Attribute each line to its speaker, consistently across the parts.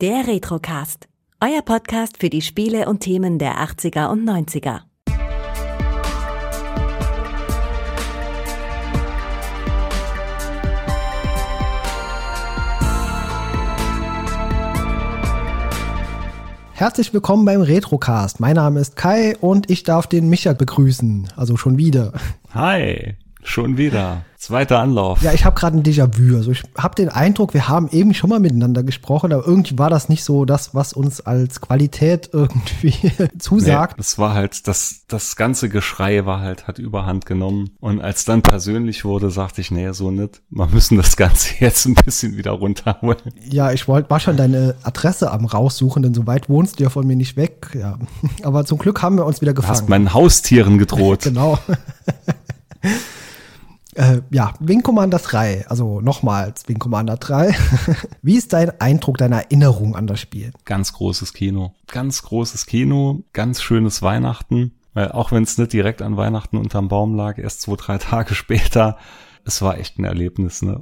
Speaker 1: Der Retrocast. Euer Podcast für die Spiele und Themen der 80er und 90er.
Speaker 2: Herzlich willkommen beim Retrocast. Mein Name ist Kai und ich darf den Micha begrüßen. Also schon wieder.
Speaker 3: Hi, schon wieder. Zweiter Anlauf.
Speaker 2: Ja, ich habe gerade ein Déjà-vu. Also ich habe den Eindruck, wir haben eben schon mal miteinander gesprochen, aber irgendwie war das nicht so das, was uns als Qualität irgendwie zusagt.
Speaker 3: Nee, es war halt, das, das ganze Geschrei war halt, hat überhand genommen. Und als dann persönlich wurde, sagte ich, nee, so nicht. Wir müssen das Ganze jetzt ein bisschen wieder runterholen.
Speaker 2: Ja, ich wollte, war schon deine Adresse am raussuchen, denn so weit wohnst du ja von mir nicht weg. Ja. Aber zum Glück haben wir uns wieder gefangen. Du
Speaker 3: hast meinen Haustieren gedroht.
Speaker 2: genau. Äh, ja, Wing Commander 3, also nochmals Wing Commander 3. Wie ist dein Eindruck, deine Erinnerung an das Spiel?
Speaker 3: Ganz großes Kino. Ganz großes Kino, ganz schönes Weihnachten. Weil auch wenn es nicht direkt an Weihnachten unterm Baum lag, erst zwei, drei Tage später, es war echt ein Erlebnis. Ne?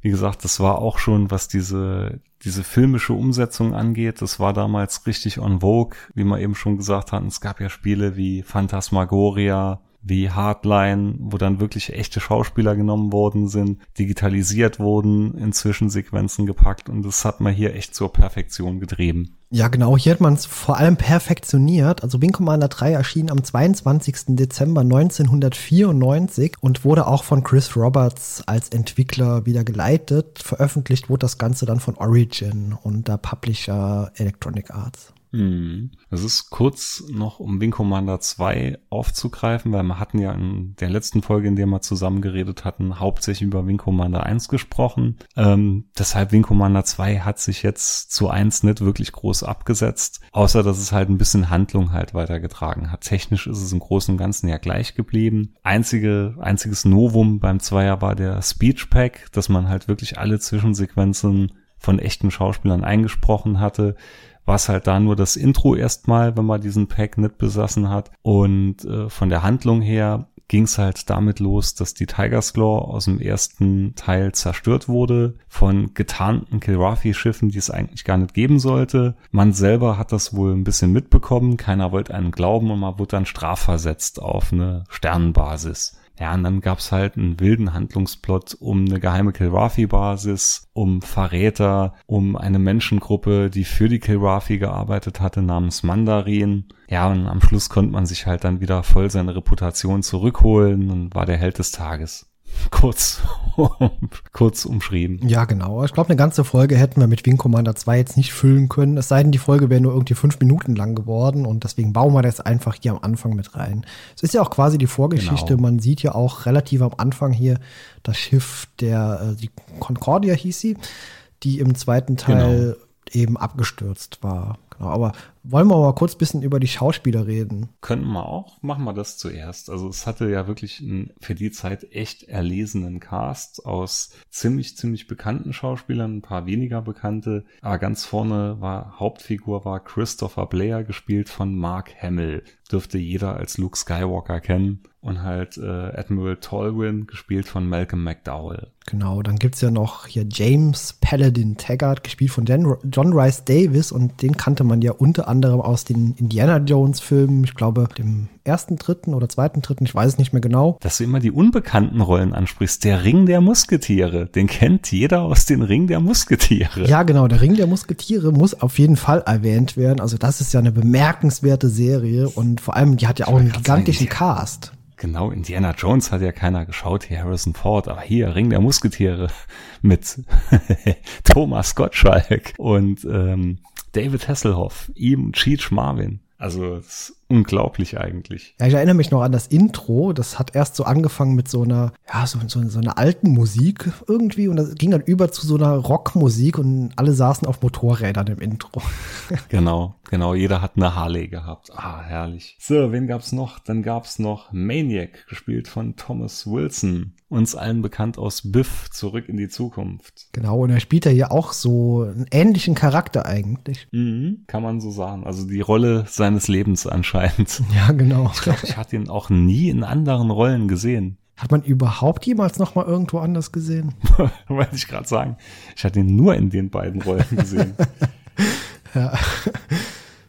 Speaker 3: Wie gesagt, das war auch schon, was diese, diese filmische Umsetzung angeht, das war damals richtig on vogue, wie wir eben schon gesagt hatten. Es gab ja Spiele wie Phantasmagoria, wie Hardline, wo dann wirklich echte Schauspieler genommen worden sind, digitalisiert wurden, in Zwischensequenzen gepackt und das hat man hier echt zur Perfektion getrieben.
Speaker 2: Ja, genau, hier hat man es vor allem perfektioniert. Also Wing Commander 3 erschien am 22. Dezember 1994 und wurde auch von Chris Roberts als Entwickler wieder geleitet. Veröffentlicht wurde das Ganze dann von Origin und der Publisher Electronic Arts.
Speaker 3: Mhm. Es ist kurz noch, um Wing Commander 2 aufzugreifen, weil wir hatten ja in der letzten Folge, in der wir zusammen geredet hatten, hauptsächlich über Wing Commander 1 gesprochen. Ähm, deshalb Wing Commander 2 hat sich jetzt zu 1 nicht wirklich groß abgesetzt, außer dass es halt ein bisschen Handlung halt weitergetragen hat. Technisch ist es im Großen und Ganzen ja gleich geblieben. Einzige, einziges Novum beim Zweier war der Speech Pack, dass man halt wirklich alle Zwischensequenzen von echten Schauspielern eingesprochen hatte war es halt da nur das Intro erstmal, wenn man diesen Pack nicht besessen hat. Und äh, von der Handlung her ging es halt damit los, dass die Tiger's Claw aus dem ersten Teil zerstört wurde von getarnten Kilrathi-Schiffen, die es eigentlich gar nicht geben sollte. Man selber hat das wohl ein bisschen mitbekommen, keiner wollte einen glauben und man wurde dann strafversetzt auf eine Sternenbasis. Ja, und dann gab's halt einen wilden Handlungsplot um eine geheime Kilrathi-Basis, um Verräter, um eine Menschengruppe, die für die Kilrathi gearbeitet hatte, namens Mandarin. Ja, und am Schluss konnte man sich halt dann wieder voll seine Reputation zurückholen und war der Held des Tages kurz, kurz umschrieben.
Speaker 2: Ja, genau. Ich glaube, eine ganze Folge hätten wir mit Wing Commander 2 jetzt nicht füllen können. Es sei denn, die Folge wäre nur irgendwie fünf Minuten lang geworden und deswegen bauen wir das einfach hier am Anfang mit rein. Es ist ja auch quasi die Vorgeschichte. Genau. Man sieht ja auch relativ am Anfang hier das Schiff der, äh, die Concordia hieß sie, die im zweiten Teil genau. eben abgestürzt war. Genau, aber wollen wir mal kurz bisschen über die Schauspieler reden?
Speaker 3: Könnten wir auch. Machen wir das zuerst. Also es hatte ja wirklich einen für die Zeit echt erlesenen Cast aus ziemlich, ziemlich bekannten Schauspielern, ein paar weniger bekannte. Aber ganz vorne war Hauptfigur war Christopher Blair, gespielt von Mark Hamill. Dürfte jeder als Luke Skywalker kennen. Und halt äh, Admiral Tolwyn, gespielt von Malcolm McDowell.
Speaker 2: Genau, dann gibt's ja noch hier James Paladin Taggart, gespielt von John Rice Davis und den kannte man ja unter anderem aus den Indiana Jones Filmen, ich glaube dem ersten, dritten oder zweiten, dritten, ich weiß es nicht mehr genau.
Speaker 3: Dass du immer die unbekannten Rollen ansprichst. Der Ring der Musketiere, den kennt jeder aus den Ring der Musketiere.
Speaker 2: Ja, genau, der Ring der Musketiere muss auf jeden Fall erwähnt werden. Also das ist ja eine bemerkenswerte Serie und vor allem, die hat ja auch einen gigantischen Cast.
Speaker 3: Genau, Indiana Jones hat ja keiner geschaut, hier Harrison Ford, aber hier Ring der Musketiere mit Thomas Gottschalk und ähm, David Hasselhoff, ihm Cheech Marvin. Also ist unglaublich eigentlich.
Speaker 2: Ja, ich erinnere mich noch an das Intro. Das hat erst so angefangen mit so einer, ja, so, so, so einer alten Musik irgendwie und das ging dann über zu so einer Rockmusik und alle saßen auf Motorrädern im Intro.
Speaker 3: genau, genau. Jeder hat eine Harley gehabt. Ah, herrlich. So, wen gab's noch? Dann gab's noch Maniac, gespielt von Thomas Wilson. Uns allen bekannt aus Biff, zurück in die Zukunft.
Speaker 2: Genau, und er spielt ja hier auch so einen ähnlichen Charakter eigentlich.
Speaker 3: Mhm, kann man so sagen. Also die Rolle seines Lebens anscheinend.
Speaker 2: Ja, genau.
Speaker 3: Ich glaube, ich hatte ihn auch nie in anderen Rollen gesehen.
Speaker 2: Hat man überhaupt jemals noch mal irgendwo anders gesehen?
Speaker 3: Wollte ich gerade sagen. Ich hatte ihn nur in den beiden Rollen gesehen. Ja.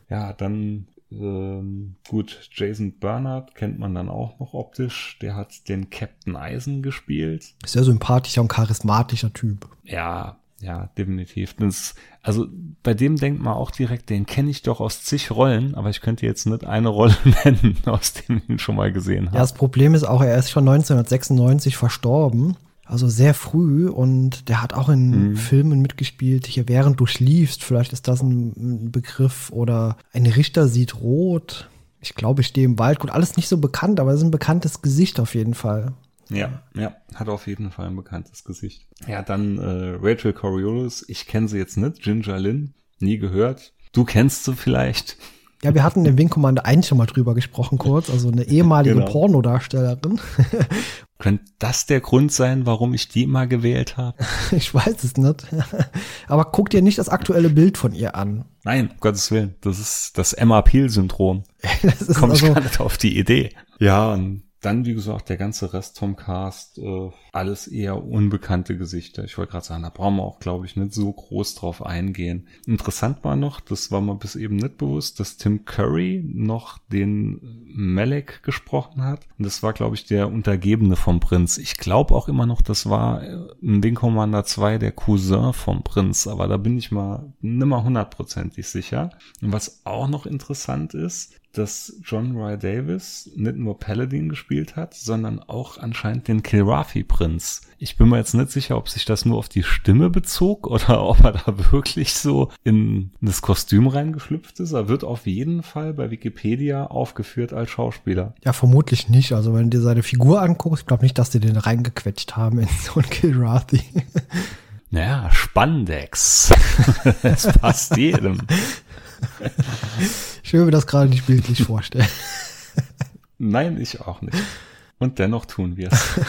Speaker 3: ja, dann ähm, gut, Jason Bernard kennt man dann auch noch optisch. Der hat den Captain Eisen gespielt.
Speaker 2: Sehr sympathischer und charismatischer Typ.
Speaker 3: Ja, ja, definitiv. Das, also bei dem denkt man auch direkt, den kenne ich doch aus zig Rollen, aber ich könnte jetzt nicht eine Rolle nennen, aus dem ich ihn schon mal gesehen habe.
Speaker 2: Ja, das Problem ist auch, er ist schon 1996 verstorben. Also sehr früh und der hat auch in mhm. Filmen mitgespielt. Hier, während du schliefst, vielleicht ist das ein, Begriff. Oder ein Richter sieht rot. Ich glaube, ich stehe im Wald. Gut, alles nicht so bekannt, aber es ist ein bekanntes Gesicht auf jeden Fall.
Speaker 3: Ja, ja, hat auf jeden Fall ein bekanntes Gesicht. Ja, dann äh, Rachel Coriolis. Ich kenne sie jetzt nicht. Ginger Lynn, nie gehört. Du kennst sie vielleicht.
Speaker 2: Ja, wir hatten im Wing Commander 1 schon mal drüber gesprochen kurz, also eine ehemalige genau. Pornodarstellerin.
Speaker 3: Könnte das der Grund sein, warum ich die mal gewählt habe?
Speaker 2: ich weiß es nicht. Aber guck dir nicht das aktuelle Bild von ihr an.
Speaker 3: Nein, um Gottes Willen. Das ist das Emma Peel-Syndrom. Komme ich also, gar nicht auf die Idee. Ja, und dann, wie gesagt, der ganze Rest vom Cast, äh, alles eher unbekannte Gesichter. Ich wollte gerade sagen, da brauchen wir auch, glaube ich, nicht so groß drauf eingehen. Interessant war noch, das war mir bis eben nicht bewusst, dass Tim Curry noch den Malek gesprochen hat. Und das war, glaube ich, der Untergebene vom Prinz. Ich glaube auch immer noch, das war in Wing Commander 2 der Cousin vom Prinz, aber da bin ich mal nimmer hundertprozentig sicher. Und was auch noch interessant ist, dass John Roy Davis nicht nur Paladin gespielt hat, sondern auch anscheinend den Kilrathi-Prinz. Ich bin mir jetzt nicht sicher, ob sich das nur auf die Stimme bezog oder ob er da wirklich so in das Kostüm reingeschlüpft ist. Er wird auf jeden Fall bei Wikipedia aufgeführt als Schauspieler.
Speaker 2: Ja, vermutlich nicht. Also wenn du dir seine Figur anguckst, ich glaube nicht, dass die den reingequetscht haben in so ein Kilrathi.
Speaker 3: Naja, Spandex. Es passt jedem.
Speaker 2: Ich will mir das gerade nicht bildlich vorstellen.
Speaker 3: Nein, ich auch nicht. Und dennoch tun wir es.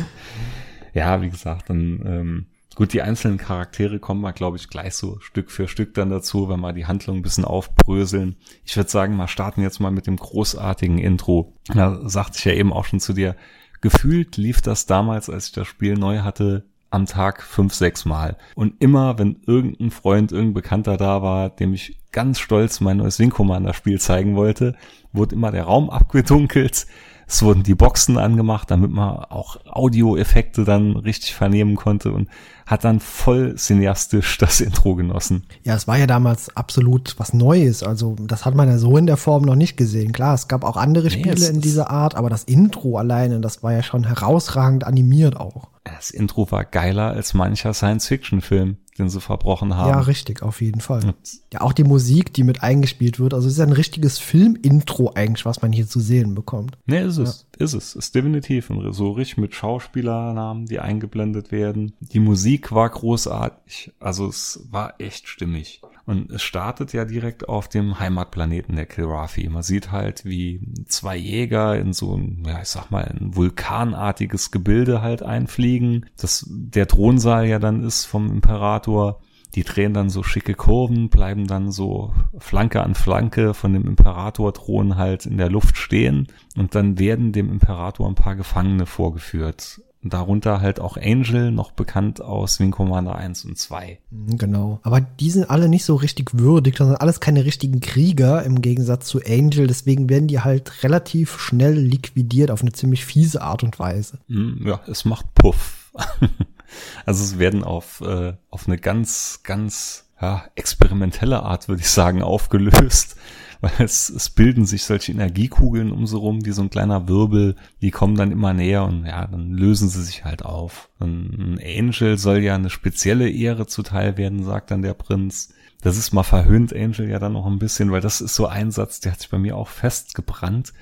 Speaker 3: ja, wie gesagt, dann ähm, gut, die einzelnen Charaktere kommen mal, glaube ich, gleich so Stück für Stück dann dazu, wenn wir die Handlung ein bisschen aufbröseln. Ich würde sagen, wir starten jetzt mal mit dem großartigen Intro. Da sagte ich ja eben auch schon zu dir, gefühlt lief das damals, als ich das Spiel neu hatte, am Tag fünf, sechs Mal. Und immer, wenn irgendein Freund, irgendein Bekannter da war, dem ich ganz stolz mein neues Wing Commander Spiel zeigen wollte, wurde immer der Raum abgedunkelt. Es wurden die Boxen angemacht, damit man auch Audioeffekte dann richtig vernehmen konnte und hat dann voll cineastisch das Intro genossen.
Speaker 2: Ja, es war ja damals absolut was Neues. Also das hat man ja so in der Form noch nicht gesehen. Klar, es gab auch andere nee, Spiele in dieser Art, aber das Intro alleine, das war ja schon herausragend animiert auch.
Speaker 3: Das Intro war geiler als mancher Science-Fiction-Film den sie verbrochen haben.
Speaker 2: Ja, richtig, auf jeden Fall. Ja, auch die Musik, die mit eingespielt wird. Also es ist ein richtiges Film-Intro eigentlich, was man hier zu sehen bekommt.
Speaker 3: Nee, ist es. Ja. Ist es. Ist definitiv. Und so richtig mit Schauspielernamen, die eingeblendet werden. Die Musik war großartig. Also es war echt stimmig. Und es startet ja direkt auf dem Heimatplaneten der Kilrathi. Man sieht halt, wie zwei Jäger in so ein, ja, ich sag mal, ein vulkanartiges Gebilde halt einfliegen. Das der Thronsaal ja dann ist vom Imperator. Die drehen dann so schicke Kurven, bleiben dann so Flanke an Flanke von dem Imperator-Thron halt in der Luft stehen und dann werden dem Imperator ein paar Gefangene vorgeführt. Darunter halt auch Angel, noch bekannt aus Wing Commander 1 und 2.
Speaker 2: Mhm, genau. Aber die sind alle nicht so richtig würdig, das sind alles keine richtigen Krieger im Gegensatz zu Angel. Deswegen werden die halt relativ schnell liquidiert auf eine ziemlich fiese Art und Weise.
Speaker 3: Mhm, ja, es macht Puff. also es werden auf, äh, auf eine ganz, ganz ja, experimentelle Art, würde ich sagen, aufgelöst weil es, es bilden sich solche Energiekugeln um so rum, wie so ein kleiner Wirbel, die kommen dann immer näher und ja, dann lösen sie sich halt auf. Und ein Angel soll ja eine spezielle Ehre zuteil werden, sagt dann der Prinz. Das ist mal verhöhnt Angel ja dann noch ein bisschen, weil das ist so ein Satz, der hat sich bei mir auch festgebrannt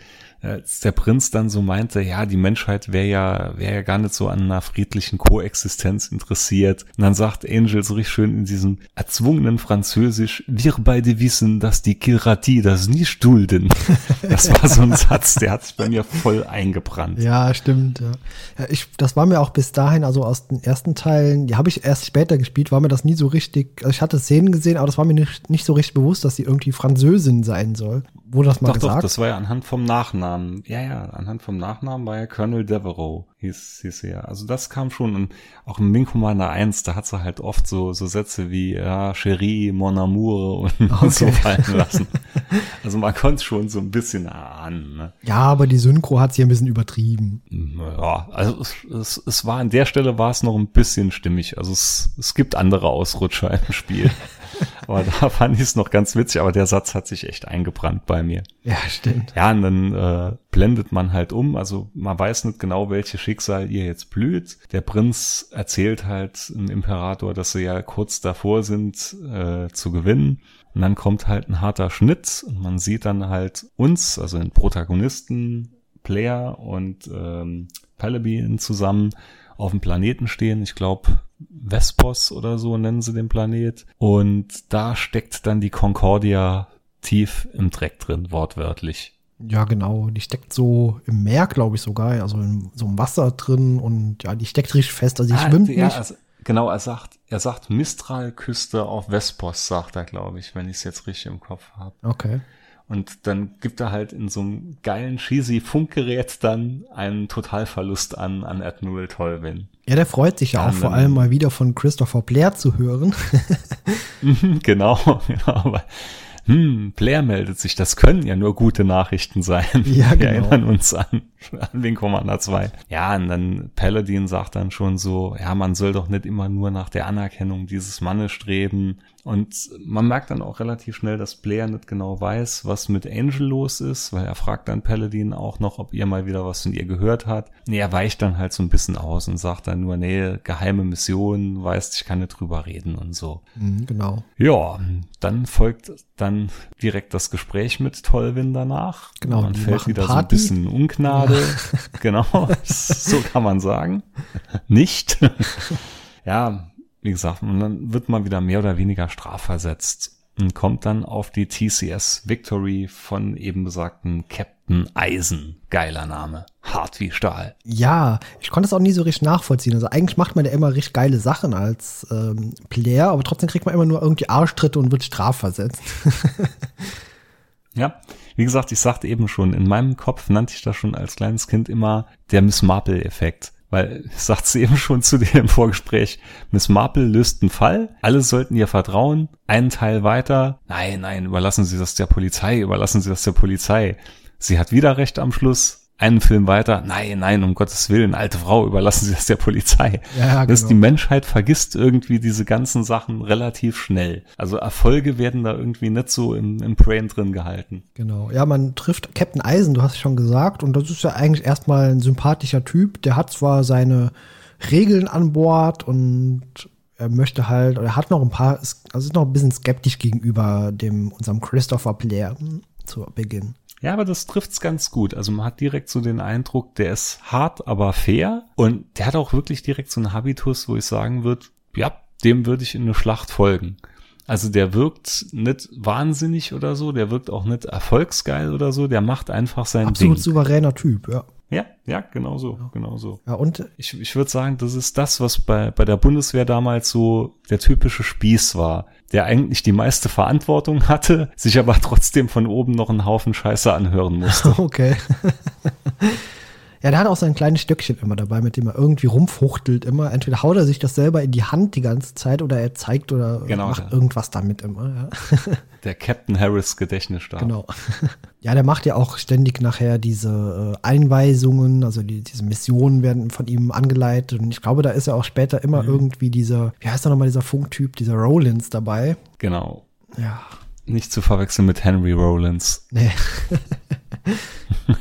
Speaker 3: als der Prinz dann so meinte, ja, die Menschheit wäre ja, wäre ja gar nicht so an einer friedlichen Koexistenz interessiert. Und dann sagt Angel so richtig schön in diesem erzwungenen Französisch, wir beide wissen, dass die Kilrati das nicht dulden. Das war so ein Satz, der hat sich bei mir voll eingebrannt.
Speaker 2: Ja, stimmt. Ja. ja. ich, das war mir auch bis dahin, also aus den ersten Teilen, die habe ich erst später gespielt, war mir das nie so richtig, also ich hatte Szenen gesehen, aber das war mir nicht, nicht so richtig bewusst, dass sie irgendwie Französin sein soll Wurde das mal
Speaker 3: doch,
Speaker 2: gesagt?
Speaker 3: Doch, das war ja anhand vom Nachnamen. Ja, ja, anhand vom Nachnamen war ja Colonel Devereaux, hieß, hieß er. Also das kam schon. Und auch im Wing Commander 1, da hat sie halt oft so, so Sätze wie, ja, Cherie, Mon Amour und, okay. so fallen lassen. Also man konnte schon so ein bisschen ahnen. Ne?
Speaker 2: Ja, aber die Synchro hat sie ein bisschen übertrieben.
Speaker 3: Ja, also es, es, es war an der Stelle war es noch ein bisschen stimmig. Also es, es gibt andere Ausrutscher im Spiel. aber da fand ich es noch ganz witzig, aber der Satz hat sich echt eingebrannt bei mir.
Speaker 2: Ja, stimmt.
Speaker 3: Ja, und dann äh, blendet man halt um. Also man weiß nicht genau, welches Schicksal ihr jetzt blüht. Der Prinz erzählt halt dem Imperator, dass sie ja kurz davor sind äh, zu gewinnen. Und dann kommt halt ein harter Schnitt und man sieht dann halt uns, also den Protagonisten, Player und ähm, Palabine zusammen auf dem Planeten stehen. Ich glaube, Vespos oder so nennen sie den Planet. Und da steckt dann die Concordia tief im Dreck drin, wortwörtlich.
Speaker 2: Ja, genau. Die steckt so im Meer, glaube ich sogar, also in so im Wasser drin und ja, die steckt richtig fest. Also die ah, schwimmt ja, nicht.
Speaker 3: Also, genau, er sagt, er sagt Mistral-Küste auf Vespos, sagt er, glaube ich, wenn ich es jetzt richtig im Kopf habe.
Speaker 2: Okay.
Speaker 3: Und dann gibt er halt in so einem geilen, cheesy Funkgerät dann einen Totalverlust an, an Admiral Tolvin.
Speaker 2: Ja, der freut sich ja, auch vor allem mal wieder von Christopher Blair zu hören.
Speaker 3: genau, genau. Hm, Blair meldet sich, das können ja nur gute Nachrichten sein.
Speaker 2: Ja, genau. Wir
Speaker 3: erinnern uns an, an Wing Commander 2. Ja, und dann Paladin sagt dann schon so, ja, man soll doch nicht immer nur nach der Anerkennung dieses Mannes streben. Und man merkt dann auch relativ schnell, dass Blair nicht genau weiß, was mit Angel los ist, weil er fragt dann Paladin auch noch, ob ihr mal wieder was von ihr gehört hat. Nee, er weicht dann halt so ein bisschen aus und sagt dann nur, nee, geheime Mission, weißt, ich kann nicht drüber reden und so.
Speaker 2: Mhm, genau.
Speaker 3: Ja, dann folgt dann direkt das Gespräch mit Tolwin danach.
Speaker 2: Genau.
Speaker 3: Man fällt wieder Party. so ein bisschen Ungnade. Ja. genau, so kann man sagen. Nicht. ja, wie gesagt, und dann wird man wieder mehr oder weniger strafversetzt und kommt dann auf die TCS Victory von eben besagten Captain Eisen. Geiler Name. Hart wie Stahl.
Speaker 2: Ja, ich konnte es auch nie so richtig nachvollziehen. Also eigentlich macht man ja immer richtig geile Sachen als ähm, Player, aber trotzdem kriegt man immer nur irgendwie Arschtritte und wird strafversetzt.
Speaker 3: ja, wie gesagt, ich sagte eben schon, in meinem Kopf nannte ich das schon als kleines Kind immer der Miss Marple-Effekt. Weil, sagt sie eben schon zu dir im Vorgespräch, Miss Marple löst einen Fall, alle sollten ihr vertrauen, einen Teil weiter, nein, nein, überlassen Sie das der Polizei, überlassen Sie das der Polizei. Sie hat wieder recht am Schluss, einen Film weiter, nein, nein, um Gottes Willen, alte Frau, überlassen Sie das der Polizei.
Speaker 2: Ja,
Speaker 3: genau. die Menschheit vergisst irgendwie diese ganzen Sachen relativ schnell. Also Erfolge werden da irgendwie nicht so im, im Brain drin gehalten.
Speaker 2: Genau. Ja, man trifft Captain Eisen, du hast es schon gesagt, und das ist ja eigentlich erstmal ein sympathischer Typ. Der hat zwar seine Regeln an Bord und er möchte halt, oder er hat noch ein paar, also ist noch ein bisschen skeptisch gegenüber dem, unserem Christopher Blair zu Beginn.
Speaker 3: Ja, aber das trifft's ganz gut. Also man hat direkt so den Eindruck, der ist hart, aber fair. Und der hat auch wirklich direkt so einen Habitus, wo ich sagen würde, ja, dem würde ich in eine Schlacht folgen. Also der wirkt nicht wahnsinnig oder so, der wirkt auch nicht erfolgsgeil oder so, der macht einfach sein
Speaker 2: Absolut
Speaker 3: Ding.
Speaker 2: souveräner Typ, ja.
Speaker 3: Ja, ja, genau so, genau so.
Speaker 2: Ja, und
Speaker 3: ich, ich würde sagen, das ist das, was bei, bei der Bundeswehr damals so der typische Spieß war, der eigentlich die meiste Verantwortung hatte, sich aber trotzdem von oben noch einen Haufen Scheiße anhören musste.
Speaker 2: Okay. Ja, der hat auch sein kleines Stöckchen immer dabei, mit dem er irgendwie rumfuchtelt immer. Entweder haut er sich das selber in die Hand die ganze Zeit oder er zeigt oder genau, macht ja. irgendwas damit immer. Ja.
Speaker 3: Der Captain Harris Gedächtnisstab.
Speaker 2: Genau. Ja, der macht ja auch ständig nachher diese äh, Einweisungen, also die, diese Missionen werden von ihm angeleitet. Und ich glaube, da ist ja auch später immer mhm. irgendwie dieser, wie heißt er nochmal, dieser Funktyp, dieser Rollins dabei.
Speaker 3: Genau.
Speaker 2: Ja.
Speaker 3: Nicht zu verwechseln mit Henry Rollins.
Speaker 2: Nee.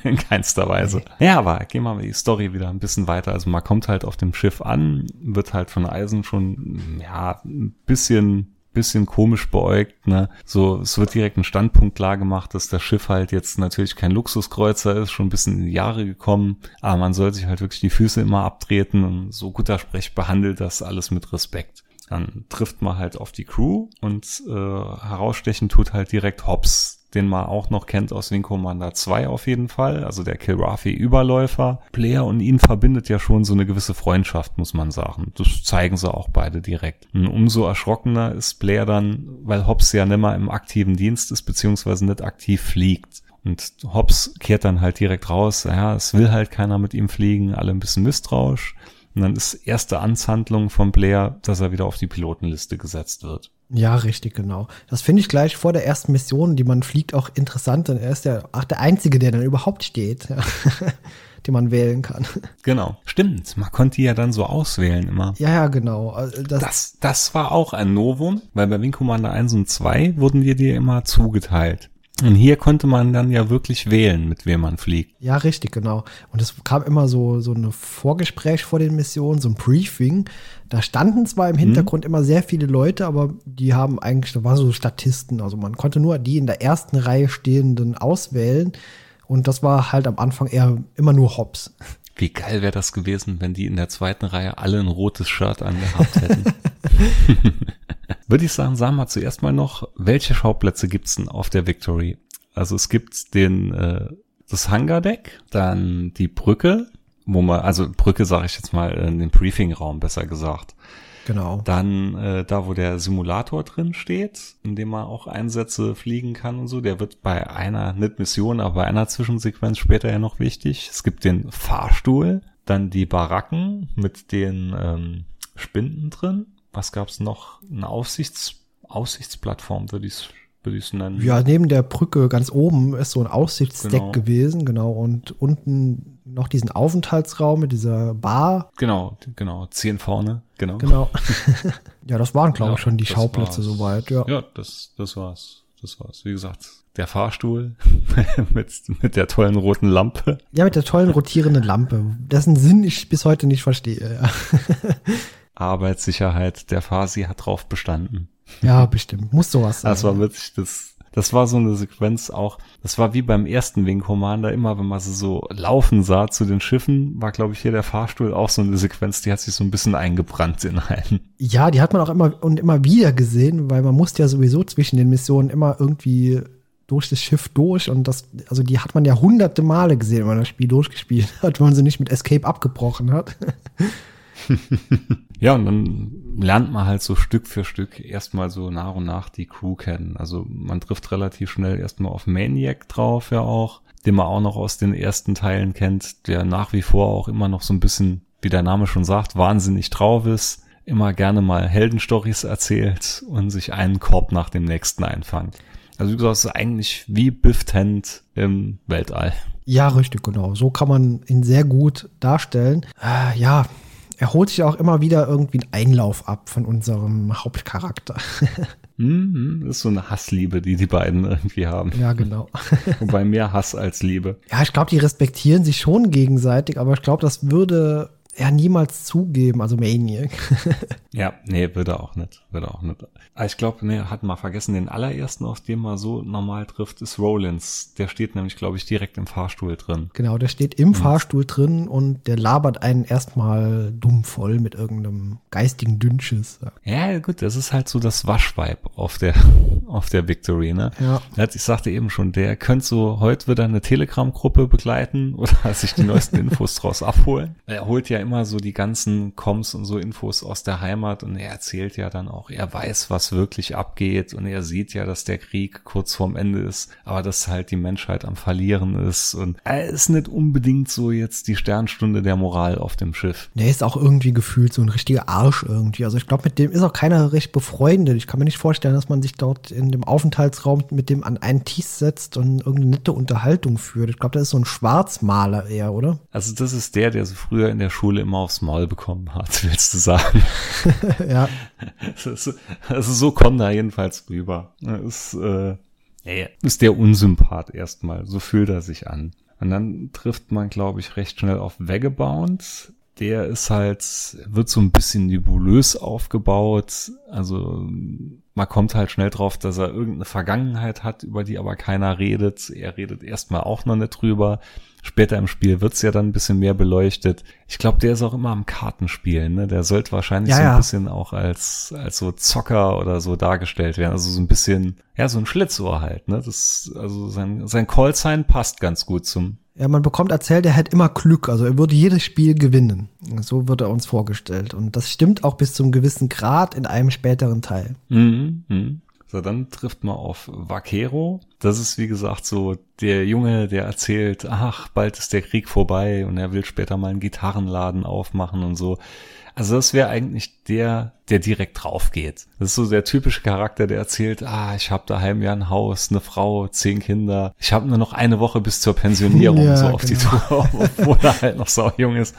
Speaker 3: In keinster Weise. Ja, aber gehen wir mal die Story wieder ein bisschen weiter. Also man kommt halt auf dem Schiff an, wird halt von Eisen schon, ja, ein bisschen bisschen komisch beäugt, ne? So, es wird direkt ein Standpunkt klar gemacht, dass das Schiff halt jetzt natürlich kein Luxuskreuzer ist, schon ein bisschen in die Jahre gekommen, aber man soll sich halt wirklich die Füße immer abtreten und so guter Sprech behandelt das alles mit Respekt. Dann trifft man halt auf die Crew und äh, herausstechen tut halt direkt Hobbs, den man auch noch kennt aus Wing Commander 2 auf jeden Fall, also der Kilrafi-Überläufer. Blair und ihn verbindet ja schon so eine gewisse Freundschaft, muss man sagen. Das zeigen sie auch beide direkt. Und umso erschrockener ist Blair dann, weil Hobbs ja nimmer im aktiven Dienst ist, beziehungsweise nicht aktiv fliegt. Und Hobbs kehrt dann halt direkt raus, ja, es will halt keiner mit ihm fliegen, alle ein bisschen misstrauisch. Und dann ist erste Amtshandlung von Blair, dass er wieder auf die Pilotenliste gesetzt wird.
Speaker 2: Ja, richtig, genau. Das finde ich gleich vor der ersten Mission, die man fliegt, auch interessant, denn er ist ja auch der Einzige, der dann überhaupt steht, ja. den man wählen kann.
Speaker 3: Genau, stimmt. Man konnte die ja dann so auswählen immer.
Speaker 2: Ja, ja, genau. Also
Speaker 3: das, das, das war auch ein Novum, weil bei Wing Commander 1 und 2 wurden dir die immer zugeteilt. Und hier konnte man dann ja wirklich wählen, mit wem man fliegt.
Speaker 2: Ja, richtig, genau. Und es kam immer so, so ein Vorgespräch vor den Missionen, so ein Briefing. Da standen zwar im mhm. Hintergrund mhm. immer sehr viele Leute, aber die haben eigentlich, da waren so Statisten. Also man konnte nur die in der ersten Reihe stehenden auswählen. Und das war halt am Anfang eher immer nur Hops.
Speaker 3: Wie geil wäre das gewesen, wenn die in der zweiten Reihe alle ein rotes Shirt angehabt hätten. Würde ich sagen, sagen wir zuerst mal noch, welche Schauplätze gibt's denn auf der Victory? Also es gibt den äh, das Hangardeck, dann die Brücke, wo man, also Brücke sage ich jetzt mal, in den Briefingraum besser gesagt.
Speaker 2: Genau.
Speaker 3: Dann äh, da, wo der Simulator drin steht, in dem man auch Einsätze fliegen kann und so, der wird bei einer, nicht Mission, aber bei einer Zwischensequenz später ja noch wichtig. Es gibt den Fahrstuhl, dann die Baracken mit den ähm, Spinden drin. Was gab's noch? Eine Aussichts Aussichtsplattform, würde ich ich nennen.
Speaker 2: Ja, neben der Brücke ganz oben ist so ein Aussichtsdeck genau. gewesen, genau. Und unten noch diesen Aufenthaltsraum mit dieser Bar.
Speaker 3: Genau, genau. Zehn vorne, genau.
Speaker 2: Genau. ja, das waren, glaube ich, schon die Schauplätze war's. soweit, ja.
Speaker 3: Ja, das, das war's. Das war's. Wie gesagt, der Fahrstuhl mit, mit der tollen roten Lampe.
Speaker 2: Ja, mit der tollen rotierenden Lampe, dessen Sinn ich bis heute nicht verstehe.
Speaker 3: Arbeitssicherheit, der Fasi hat drauf bestanden.
Speaker 2: Ja, bestimmt. Muss sowas
Speaker 3: sein. Das war wirklich das, das war so eine Sequenz auch, das war wie beim ersten Wing Commander, immer wenn man sie so laufen sah zu den Schiffen, war glaube ich hier der Fahrstuhl auch so eine Sequenz, die hat sich so ein bisschen eingebrannt in einen.
Speaker 2: Ja, die hat man auch immer und immer wieder gesehen, weil man musste ja sowieso zwischen den Missionen immer irgendwie durch das Schiff durch und das, also die hat man ja hunderte Male gesehen, wenn man das Spiel durchgespielt hat, wenn man sie nicht mit Escape abgebrochen hat.
Speaker 3: ja, und dann lernt man halt so Stück für Stück erstmal so nach und nach die Crew kennen. Also man trifft relativ schnell erstmal auf Maniac drauf ja auch, den man auch noch aus den ersten Teilen kennt, der nach wie vor auch immer noch so ein bisschen, wie der Name schon sagt, wahnsinnig drauf ist, immer gerne mal Heldenstories erzählt und sich einen Korb nach dem nächsten einfangt. Also wie gesagt, es ist eigentlich wie Biff Tent im Weltall.
Speaker 2: Ja, richtig, genau. So kann man ihn sehr gut darstellen. Äh, ja, er holt sich auch immer wieder irgendwie einen Einlauf ab von unserem Hauptcharakter.
Speaker 3: Mhm, das ist so eine Hassliebe, die die beiden irgendwie haben.
Speaker 2: Ja, genau.
Speaker 3: Wobei mehr Hass als Liebe.
Speaker 2: Ja, ich glaube, die respektieren sich schon gegenseitig, aber ich glaube, das würde er niemals zugeben, also Maniac.
Speaker 3: ja, nee, würde auch nicht, würde auch nicht. Ah, ich glaube, nee, hat mal vergessen, den allerersten, auf den man so normal trifft, ist Rollins. Der steht nämlich, glaube ich, direkt im Fahrstuhl drin.
Speaker 2: Genau, der steht im mhm. Fahrstuhl drin und der labert einen erstmal dumm voll mit irgendeinem geistigen Dünnschiss.
Speaker 3: Ja, gut, das ist halt so das Waschweib auf der, auf der Victory, ne?
Speaker 2: Ja.
Speaker 3: Ich sagte eben schon, der könnte so heute wieder eine Telegram-Gruppe begleiten oder sich die neuesten Infos draus abholen. Er holt ja immer so die ganzen Coms und so Infos aus der Heimat und er erzählt ja dann auch, er weiß, was wirklich abgeht und er sieht ja, dass der Krieg kurz vorm Ende ist, aber dass halt die Menschheit am Verlieren ist und er ist nicht unbedingt so jetzt die Sternstunde der Moral auf dem Schiff.
Speaker 2: Der ist auch irgendwie gefühlt so ein richtiger Arsch irgendwie. Also ich glaube, mit dem ist auch keiner recht befreundet. Ich kann mir nicht vorstellen, dass man sich dort in dem Aufenthaltsraum mit dem an einen Tisch setzt und irgendeine nette Unterhaltung führt. Ich glaube, der ist so ein Schwarzmaler eher, oder?
Speaker 3: Also das ist der, der so früher in der Schule Schule immer aufs Maul bekommen hat, willst du sagen.
Speaker 2: ja.
Speaker 3: Also so kommt er jedenfalls rüber. Ist, äh, ist der Unsympath erstmal. So fühlt er sich an. Und dann trifft man, glaube ich, recht schnell auf Vagabond. Der ist halt, wird so ein bisschen nebulös aufgebaut. Also man kommt halt schnell drauf, dass er irgendeine Vergangenheit hat, über die aber keiner redet. Er redet erstmal auch noch nicht drüber. Später im Spiel wird's ja dann ein bisschen mehr beleuchtet. Ich glaube, der ist auch immer am Kartenspielen. Ne? Der sollte wahrscheinlich ja, so ein ja. bisschen auch als, als so Zocker oder so dargestellt werden. Also so ein bisschen, ja, so ein Schlitzohr halt. Ne? Das, also sein, sein Callsign passt ganz gut zum,
Speaker 2: ja, man bekommt erzählt, er hätte immer Glück, also er würde jedes Spiel gewinnen. So wird er uns vorgestellt. Und das stimmt auch bis zum gewissen Grad in einem späteren Teil.
Speaker 3: Mhm, mh. So, dann trifft man auf Vaquero. Das ist, wie gesagt, so der Junge, der erzählt, ach, bald ist der Krieg vorbei und er will später mal einen Gitarrenladen aufmachen und so. Also das wäre eigentlich der, der direkt drauf geht. Das ist so der typische Charakter, der erzählt, ah, ich habe daheim ja ein Haus, eine Frau, zehn Kinder. Ich habe nur noch eine Woche bis zur Pensionierung ja, so auf genau. die Tour, obwohl er halt noch so jung ist.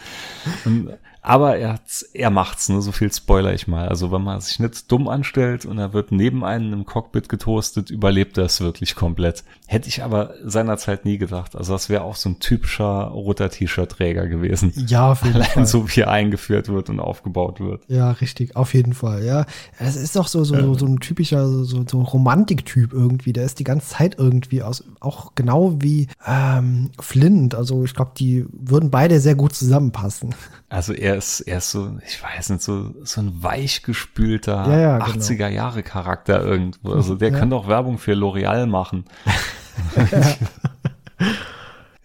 Speaker 3: Und aber er, er macht's, ne? so viel spoiler ich mal. Also wenn man sich nicht dumm anstellt und er wird neben einem im Cockpit getoastet, überlebt er es wirklich komplett. Hätte ich aber seinerzeit nie gedacht. Also das wäre auch so ein typischer roter T-Shirt-Träger gewesen.
Speaker 2: Ja, auf jeden
Speaker 3: Allein
Speaker 2: Fall.
Speaker 3: so wie er eingeführt wird und aufgebaut wird.
Speaker 2: Ja, richtig, auf jeden Fall, ja. Es ist doch so, so, ja. so ein typischer, so, so Romantiktyp irgendwie. Der ist die ganze Zeit irgendwie aus, auch genau wie ähm, Flint. Also ich glaube, die würden beide sehr gut zusammenpassen.
Speaker 3: Also er ist, er ist so, ich weiß nicht, so, so ein weichgespülter
Speaker 2: ja, ja,
Speaker 3: 80er genau. Jahre Charakter irgendwo. Also der ja. könnte auch Werbung für L'Oreal machen. ja.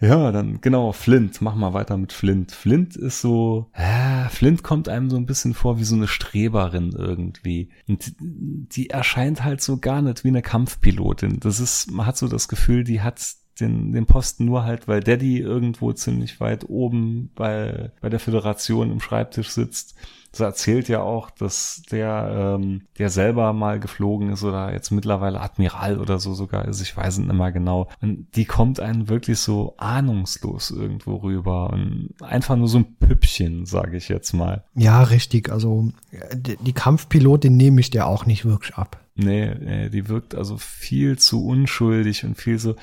Speaker 3: ja, dann genau, Flint. Mach mal weiter mit Flint. Flint ist so, äh, Flint kommt einem so ein bisschen vor wie so eine Streberin irgendwie. Und die erscheint halt so gar nicht wie eine Kampfpilotin. Das ist, man hat so das Gefühl, die hat den, den Posten nur halt, weil Daddy irgendwo ziemlich weit oben bei, bei der Föderation im Schreibtisch sitzt. Das erzählt ja auch, dass der, ähm, der selber mal geflogen ist oder jetzt mittlerweile Admiral oder so sogar ist, ich weiß es nicht mehr genau. Und die kommt einen wirklich so ahnungslos irgendwo rüber und einfach nur so ein Püppchen, sage ich jetzt mal.
Speaker 2: Ja, richtig. Also die, die Kampfpilotin nehme ich dir auch nicht wirklich ab.
Speaker 3: Nee, nee, die wirkt also viel zu unschuldig und viel so,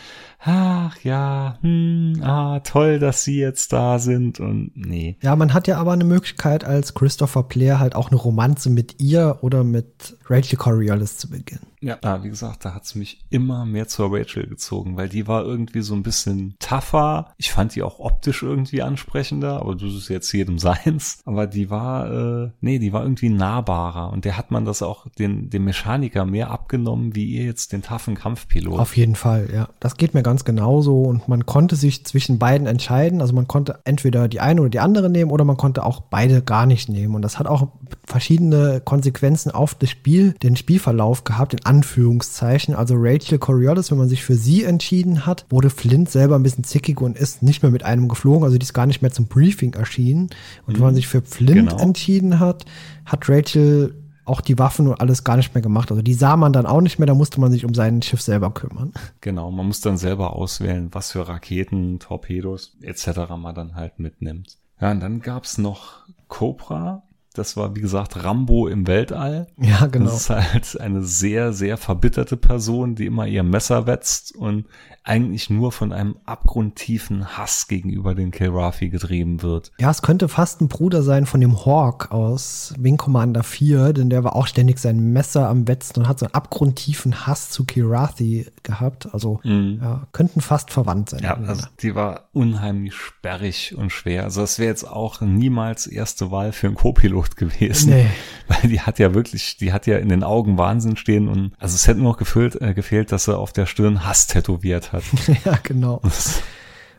Speaker 3: ach ja, hm, ah, toll, dass sie jetzt da sind und nee.
Speaker 2: Ja, man hat ja aber eine Möglichkeit als Christopher Blair halt auch eine Romanze mit ihr oder mit Rachel Coriolis zu beginnen.
Speaker 3: Ja, ah, wie gesagt, da hat's mich immer mehr zur Rachel gezogen, weil die war irgendwie so ein bisschen tougher. Ich fand die auch optisch irgendwie ansprechender, aber das ist jetzt jedem seins. Aber die war, äh, nee, die war irgendwie nahbarer und der hat man das auch den, dem Mechaniker mehr abgenommen, wie ihr jetzt den taffen Kampfpilot.
Speaker 2: Auf jeden Fall, ja. Das geht mir ganz genauso und man konnte sich zwischen beiden entscheiden. Also man konnte entweder die eine oder die andere nehmen oder man konnte auch beide gar nicht nehmen. Und das hat auch verschiedene Konsequenzen auf das Spiel, den Spielverlauf gehabt, in Anführungszeichen. Also Rachel Coriolis, wenn man sich für sie entschieden hat, wurde Flint selber ein bisschen zickig und ist nicht mehr mit einem geflogen. Also die ist gar nicht mehr zum Briefing erschienen. Und mhm. wenn man mhm. sich für Flint genau. entschieden hat, hat Rachel auch die Waffen und alles gar nicht mehr gemacht. Also die sah man dann auch nicht mehr, da musste man sich um sein Schiff selber kümmern.
Speaker 3: Genau, man muss dann selber auswählen, was für Raketen, Torpedos etc. man dann halt mitnimmt. Ja, und dann gab's noch Cobra, das war, wie gesagt, Rambo im Weltall.
Speaker 2: Ja, genau. Das
Speaker 3: ist halt eine sehr, sehr verbitterte Person, die immer ihr Messer wetzt und eigentlich nur von einem abgrundtiefen Hass gegenüber den Kilrafi getrieben wird.
Speaker 2: Ja, es könnte fast ein Bruder sein von dem Hawk aus Wing Commander 4, denn der war auch ständig sein Messer am Wetzen und hat so einen abgrundtiefen Hass zu Kilrathi gehabt. Also mhm. ja, könnten fast verwandt sein.
Speaker 3: Ja, also die war unheimlich sperrig und schwer. Also das wäre jetzt auch niemals erste Wahl für einen Co-Pilot gewesen. Nee. Weil die hat ja wirklich, die hat ja in den Augen Wahnsinn stehen und also es hätte nur noch gefehlt, äh, gefehlt dass er auf der Stirn Hass tätowiert hat.
Speaker 2: ja, genau.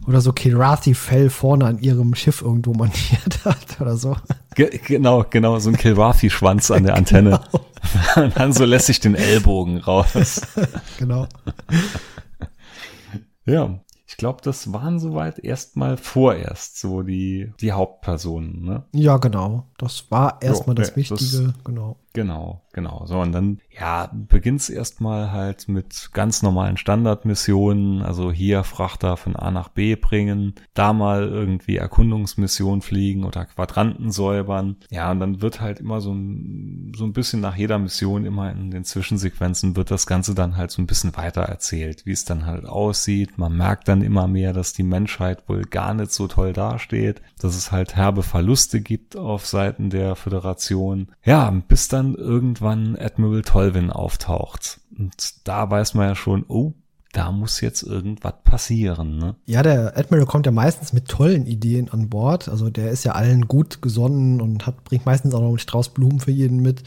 Speaker 2: Oder so Kilrathi-Fell vorne an ihrem Schiff irgendwo montiert hat oder so.
Speaker 3: Ge genau, genau, so ein Kilrathi-Schwanz an der Antenne. Genau. Und dann so lässt sich den Ellbogen raus.
Speaker 2: genau.
Speaker 3: Ja, ich glaube, das waren soweit erstmal vorerst so die, die Hauptpersonen, ne?
Speaker 2: Ja, genau. Das war erstmal das Wichtige, das, genau.
Speaker 3: Genau, genau. So, und dann, ja, beginnt's erstmal halt mit ganz normalen Standardmissionen, also hier Frachter von A nach B bringen, da mal irgendwie Erkundungsmission fliegen oder Quadranten säubern. Ja, und dann wird halt immer so ein, so ein bisschen nach jeder Mission, immer in den Zwischensequenzen wird das Ganze dann halt so ein bisschen weiter erzählt, wie es dann halt aussieht. Man merkt dann immer mehr, dass die Menschheit wohl gar nicht so toll dasteht, dass es halt herbe Verluste gibt auf Seiten der Föderation. Ja, bis dann irgendwann Admiral Tolvin auftaucht. Und da weiß man ja schon, oh, da muss jetzt irgendwas passieren. Ne?
Speaker 2: Ja, der Admiral kommt ja meistens mit tollen Ideen an Bord. Also der ist ja allen gut gesonnen und hat, bringt meistens auch noch einen Strauß Blumen für jeden mit.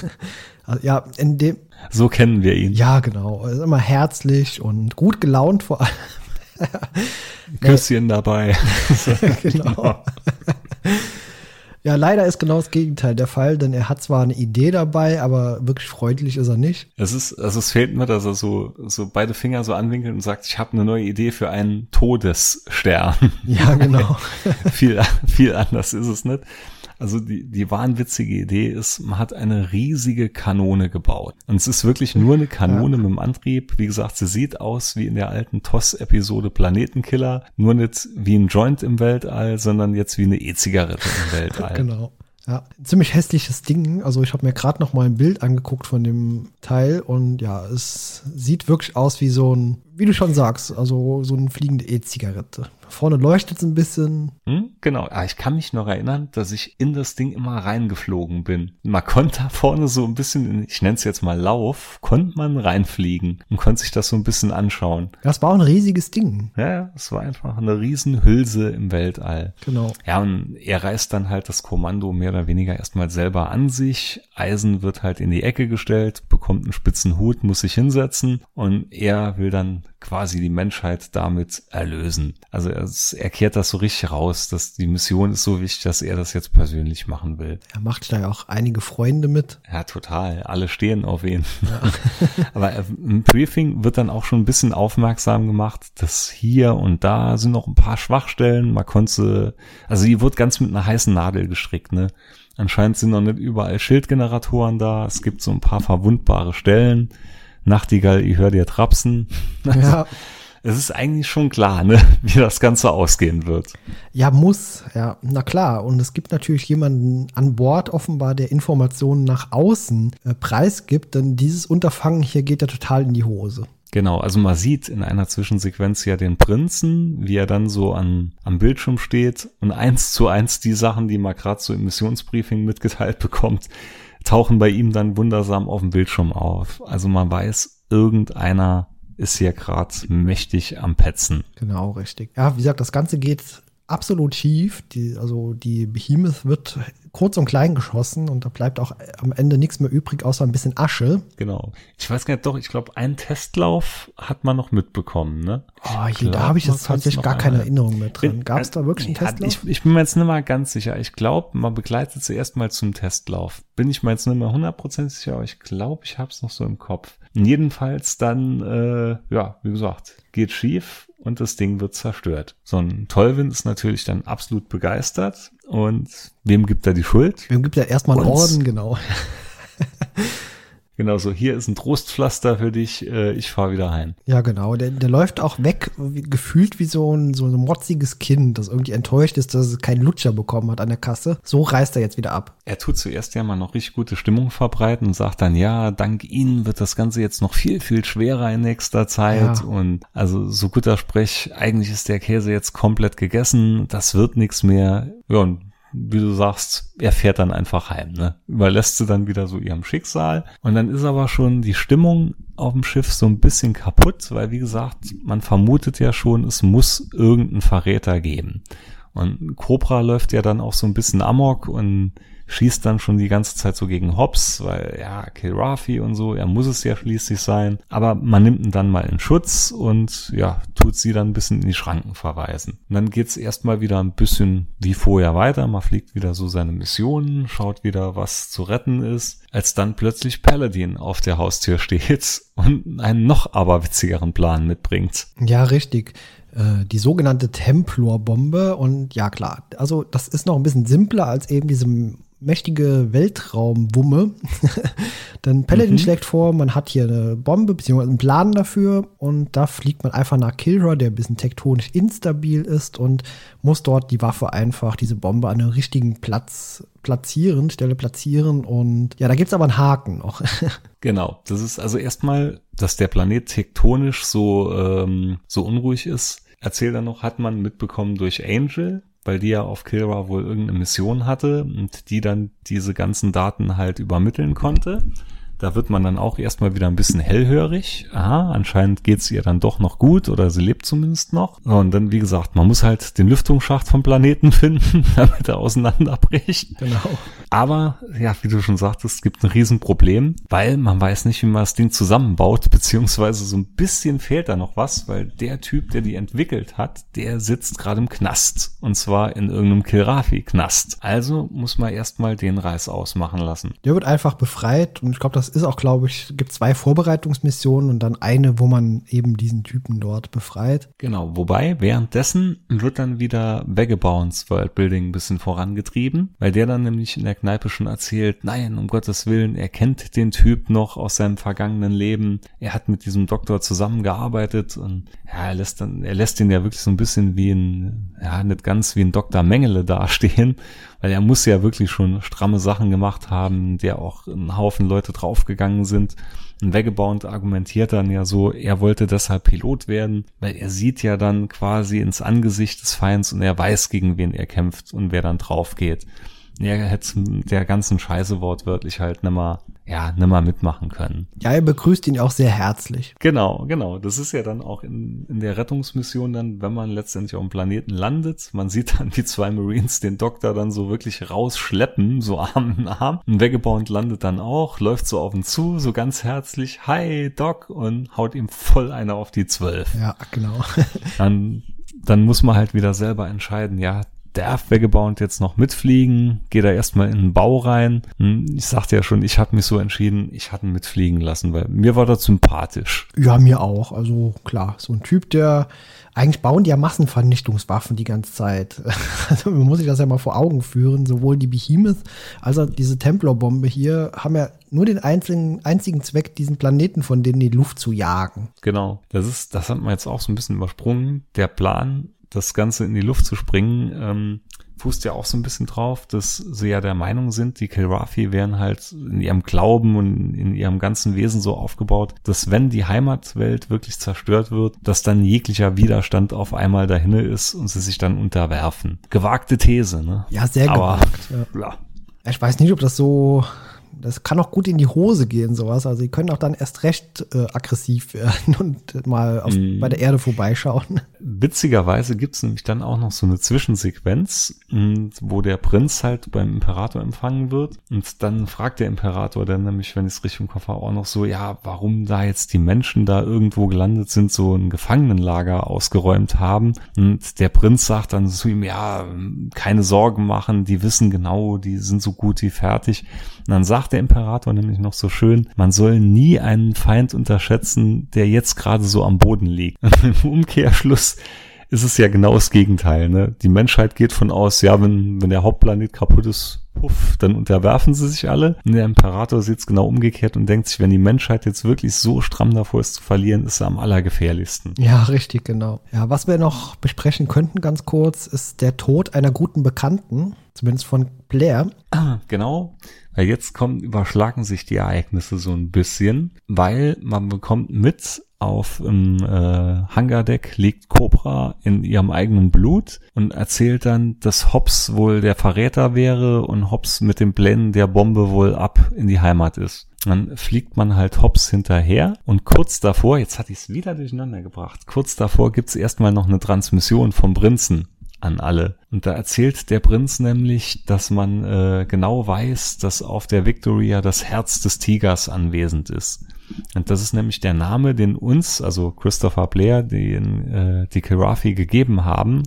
Speaker 2: also, ja, in dem.
Speaker 3: So kennen wir ihn.
Speaker 2: Ja, genau. Er ist immer herzlich und gut gelaunt vor allem.
Speaker 3: Küsschen dabei.
Speaker 2: genau. Ja, leider ist genau das Gegenteil der Fall, denn er hat zwar eine Idee dabei, aber wirklich freundlich ist er nicht.
Speaker 3: Es ist, also es fehlt mir, dass er so, so beide Finger so anwinkelt und sagt, ich habe eine neue Idee für einen Todesstern.
Speaker 2: Ja, genau.
Speaker 3: viel, viel anders ist es nicht. Also die, die wahnwitzige Idee ist, man hat eine riesige Kanone gebaut. Und es ist wirklich nur eine Kanone ja. mit dem Antrieb. Wie gesagt, sie sieht aus wie in der alten TOS-Episode Planetenkiller. Nur nicht wie ein Joint im Weltall, sondern jetzt wie eine E-Zigarette im Weltall.
Speaker 2: genau. Ja, ziemlich hässliches Ding. Also ich habe mir gerade noch mal ein Bild angeguckt von dem Teil und ja, es sieht wirklich aus wie so ein, wie du schon sagst, also so eine fliegende E-Zigarette. Vorne leuchtet es ein bisschen.
Speaker 3: Hm, genau, ah, ich kann mich noch erinnern, dass ich in das Ding immer reingeflogen bin. Man konnte da vorne so ein bisschen, ich nenne es jetzt mal Lauf, konnte man reinfliegen und konnte sich das so ein bisschen anschauen.
Speaker 2: Das war auch ein riesiges Ding.
Speaker 3: Ja, es war einfach eine Riesenhülse im Weltall.
Speaker 2: Genau.
Speaker 3: Ja, und er reißt dann halt das Kommando mehr oder weniger erstmal selber an sich. Eisen wird halt in die Ecke gestellt, bekommt einen spitzen Hut, muss sich hinsetzen und er will dann quasi die Menschheit damit erlösen. Also er, er kehrt das so richtig raus, dass die Mission ist so wichtig, dass er das jetzt persönlich machen will.
Speaker 2: Er macht da ja auch einige Freunde mit.
Speaker 3: Ja, total. Alle stehen auf ihn. Ja. Aber im Briefing wird dann auch schon ein bisschen aufmerksam gemacht, dass hier und da sind noch ein paar Schwachstellen. Man konnte, also die wird ganz mit einer heißen Nadel gestrickt, ne? Anscheinend sind noch nicht überall Schildgeneratoren da. Es gibt so ein paar verwundbare Stellen. Nachtigall, ich höre dir trapsen. Ja. es ist eigentlich schon klar, ne, wie das Ganze ausgehen wird.
Speaker 2: Ja, muss, ja, na klar. Und es gibt natürlich jemanden an Bord offenbar, der Informationen nach außen äh, preisgibt, denn dieses Unterfangen hier geht ja total in die Hose.
Speaker 3: Genau, also man sieht in einer Zwischensequenz ja den Prinzen, wie er dann so an, am Bildschirm steht und eins zu eins die Sachen, die man gerade so im Missionsbriefing mitgeteilt bekommt, tauchen bei ihm dann wundersam auf dem Bildschirm auf. Also man weiß, irgendeiner ist hier gerade mächtig am Petzen.
Speaker 2: Genau, richtig. Ja, wie gesagt, das Ganze geht absolut schief. Die, also die Behemoth wird kurz und klein geschossen und da bleibt auch am Ende nichts mehr übrig, außer ein bisschen Asche.
Speaker 3: Genau. Ich weiß gar nicht, doch, ich glaube, einen Testlauf hat man noch mitbekommen, ne?
Speaker 2: Oh, ich glaub, da habe ich jetzt tatsächlich gar keine Erinnerung mehr drin. Gab es da wirklich einen ja, Testlauf?
Speaker 3: Ich, ich, bin mir jetzt nicht mal ganz sicher. Ich glaube, man begleitet sie erstmal zum Testlauf. Bin ich mir jetzt nicht mehr hundertprozentig sicher, aber ich glaube, ich habe es noch so im Kopf. Jedenfalls dann, äh, ja, wie gesagt, geht schief und das Ding wird zerstört. So ein Tollwind ist natürlich dann absolut begeistert und wem gibt er die Schuld?
Speaker 2: Wem gibt er erstmal einen Orden, genau.
Speaker 3: Genau so, hier ist ein Trostpflaster für dich, äh, ich fahre wieder heim.
Speaker 2: Ja, genau. Der, der läuft auch weg, wie, gefühlt wie so ein, so ein motziges Kind, das irgendwie enttäuscht ist, dass es keinen Lutscher bekommen hat an der Kasse. So reißt er jetzt wieder ab.
Speaker 3: Er tut zuerst ja mal noch richtig gute Stimmung verbreiten und sagt dann, ja, dank Ihnen wird das Ganze jetzt noch viel, viel schwerer in nächster Zeit. Ja. Und also so guter Sprech, eigentlich ist der Käse jetzt komplett gegessen, das wird nichts mehr. Ja, und wie du sagst, er fährt dann einfach heim, ne? Überlässt sie dann wieder so ihrem Schicksal. Und dann ist aber schon die Stimmung auf dem Schiff so ein bisschen kaputt, weil wie gesagt, man vermutet ja schon, es muss irgendeinen Verräter geben. Und Cobra läuft ja dann auch so ein bisschen amok und schießt dann schon die ganze Zeit so gegen Hobbs, weil ja, Kilrafi und so, er muss es ja schließlich sein. Aber man nimmt ihn dann mal in Schutz und ja, tut sie dann ein bisschen in die Schranken verweisen. Und dann geht's erstmal wieder ein bisschen wie vorher weiter. Man fliegt wieder so seine Missionen, schaut wieder, was zu retten ist, als dann plötzlich Paladin auf der Haustür steht und einen noch aberwitzigeren Plan mitbringt.
Speaker 2: Ja, richtig äh, die sogenannte Templor-Bombe. Und ja, klar, also das ist noch ein bisschen simpler als eben diese mächtige Weltraumwumme. Denn Paladin mhm. schlägt vor, man hat hier eine Bombe bzw. einen Plan dafür und da fliegt man einfach nach Kilra, der ein bisschen tektonisch instabil ist und muss dort die Waffe einfach, diese Bombe an einem richtigen Platz platzieren, Stelle platzieren und ja, da gibt es aber einen Haken noch.
Speaker 3: genau, das ist also erstmal dass der Planet tektonisch so, ähm, so unruhig ist, erzählt er noch, hat man mitbekommen durch Angel, weil die ja auf Kilra wohl irgendeine Mission hatte und die dann diese ganzen Daten halt übermitteln konnte. Da wird man dann auch erstmal wieder ein bisschen hellhörig. Aha, anscheinend geht's ihr dann doch noch gut oder sie lebt zumindest noch. Und dann, wie gesagt, man muss halt den Lüftungsschacht vom Planeten finden, damit er auseinanderbricht.
Speaker 2: Genau.
Speaker 3: Aber, ja, wie du schon sagtest, es gibt ein Riesenproblem, weil man weiß nicht, wie man das Ding zusammenbaut, beziehungsweise so ein bisschen fehlt da noch was, weil der Typ, der die entwickelt hat, der sitzt gerade im Knast. Und zwar in irgendeinem Kilrafi-Knast. Also muss man erstmal den Reis ausmachen lassen.
Speaker 2: Der wird einfach befreit und ich glaube, das ist auch, glaube ich, gibt zwei Vorbereitungsmissionen und dann eine, wo man eben diesen Typen dort befreit.
Speaker 3: Genau, wobei währenddessen wird dann wieder Vagabonds Worldbuilding ein bisschen vorangetrieben, weil der dann nämlich in der Kneipe schon erzählt, nein, um Gottes Willen, er kennt den Typ noch aus seinem vergangenen Leben, er hat mit diesem Doktor zusammengearbeitet und ja, er lässt dann, er lässt ihn ja wirklich so ein bisschen wie ein, ja, nicht ganz wie ein Dr. Mengele dastehen weil er muss ja wirklich schon stramme Sachen gemacht haben, der auch ein Haufen Leute draufgegangen sind. Ein Vagabond argumentiert dann ja so, er wollte deshalb Pilot werden, weil er sieht ja dann quasi ins Angesicht des Feinds und er weiß, gegen wen er kämpft und wer dann drauf geht. Er hätte der ganzen Scheiße wortwörtlich halt nimmer ja, nimmer mitmachen können.
Speaker 2: Ja, er begrüßt ihn auch sehr herzlich.
Speaker 3: Genau, genau. Das ist ja dann auch in, in der Rettungsmission dann, wenn man letztendlich auf dem Planeten landet. Man sieht dann die zwei Marines den Doktor dann so wirklich rausschleppen, so Arm in Arm. Ein Vagabond landet dann auch, läuft so auf ihn zu, so ganz herzlich, hi Doc, und haut ihm voll einer auf die Zwölf.
Speaker 2: Ja, genau.
Speaker 3: dann dann muss man halt wieder selber entscheiden, ja, darf Vagabond jetzt noch mitfliegen? Geht er erstmal in den Bau rein? Hm, ich sagte ja schon, ich habe mich so entschieden, ich hatte ihn mitfliegen lassen, weil mir war das sympathisch.
Speaker 2: Ja, mir auch. Also klar, so ein Typ, der eigentlich bauen die ja Massenvernichtungswaffen die ganze Zeit. Also man muss sich das ja mal vor Augen führen. Sowohl die Behemoth als auch diese Templar-Bombe hier haben ja nur den einzigen, einzigen Zweck, diesen Planeten von denen in die Luft zu jagen.
Speaker 3: Genau. Das ist, das hat man jetzt auch so ein bisschen übersprungen. Der Plan das Ganze in die Luft zu springen, ähm, fußt ja auch so ein bisschen drauf, dass sie ja der Meinung sind, die Kilrafi wären halt in ihrem Glauben und in ihrem ganzen Wesen so aufgebaut, dass wenn die Heimatwelt wirklich zerstört wird, dass dann jeglicher Widerstand auf einmal dahin ist und sie sich dann unterwerfen. Gewagte These, ne?
Speaker 2: Ja, sehr Aber, gewagt. Ja. ja. Ich weiß nicht, ob das so das kann auch gut in die Hose gehen, sowas. Also, sie können auch dann erst recht äh, aggressiv werden und mal auf, mm. bei der Erde vorbeischauen.
Speaker 3: Witzigerweise gibt's nämlich dann auch noch so eine Zwischensequenz, wo der Prinz halt beim Imperator empfangen wird. Und dann fragt der Imperator dann nämlich, wenn ich es richtig im Kopf habe, auch noch so, ja, warum da jetzt die Menschen da irgendwo gelandet sind, so ein Gefangenenlager ausgeräumt haben. Und der Prinz sagt dann zu ihm, ja, keine Sorgen machen, die wissen genau, die sind so gut wie fertig. Und dann sagt der Imperator nämlich noch so schön, man soll nie einen Feind unterschätzen, der jetzt gerade so am Boden liegt. Im Umkehrschluss ist es ja genau das Gegenteil. Ne? Die Menschheit geht von aus, ja, wenn, wenn der Hauptplanet kaputt ist, puff, dann unterwerfen sie sich alle. Und der Imperator sieht es genau umgekehrt und denkt sich, wenn die Menschheit jetzt wirklich so stramm davor ist zu verlieren, ist er am allergefährlichsten.
Speaker 2: Ja, richtig, genau. Ja, was wir noch besprechen könnten ganz kurz, ist der Tod einer guten Bekannten, zumindest von Blair.
Speaker 3: Ah, genau. Weil jetzt kommen, überschlagen sich die Ereignisse so ein bisschen, weil man bekommt mit, auf dem äh, Hangardeck liegt Cobra in ihrem eigenen Blut und erzählt dann, dass Hobbs wohl der Verräter wäre und Hobbs mit dem Plänen der Bombe wohl ab in die Heimat ist. Dann fliegt man halt Hobbs hinterher und kurz davor, jetzt hatte ich es wieder durcheinander gebracht, kurz davor gibt's erstmal noch eine Transmission vom Prinzen an alle. Und da erzählt der Prinz nämlich, dass man äh, genau weiß, dass auf der Victoria das Herz des Tigers anwesend ist. Und das ist nämlich der Name, den uns, also Christopher Blair, den äh, die Kirafi gegeben haben,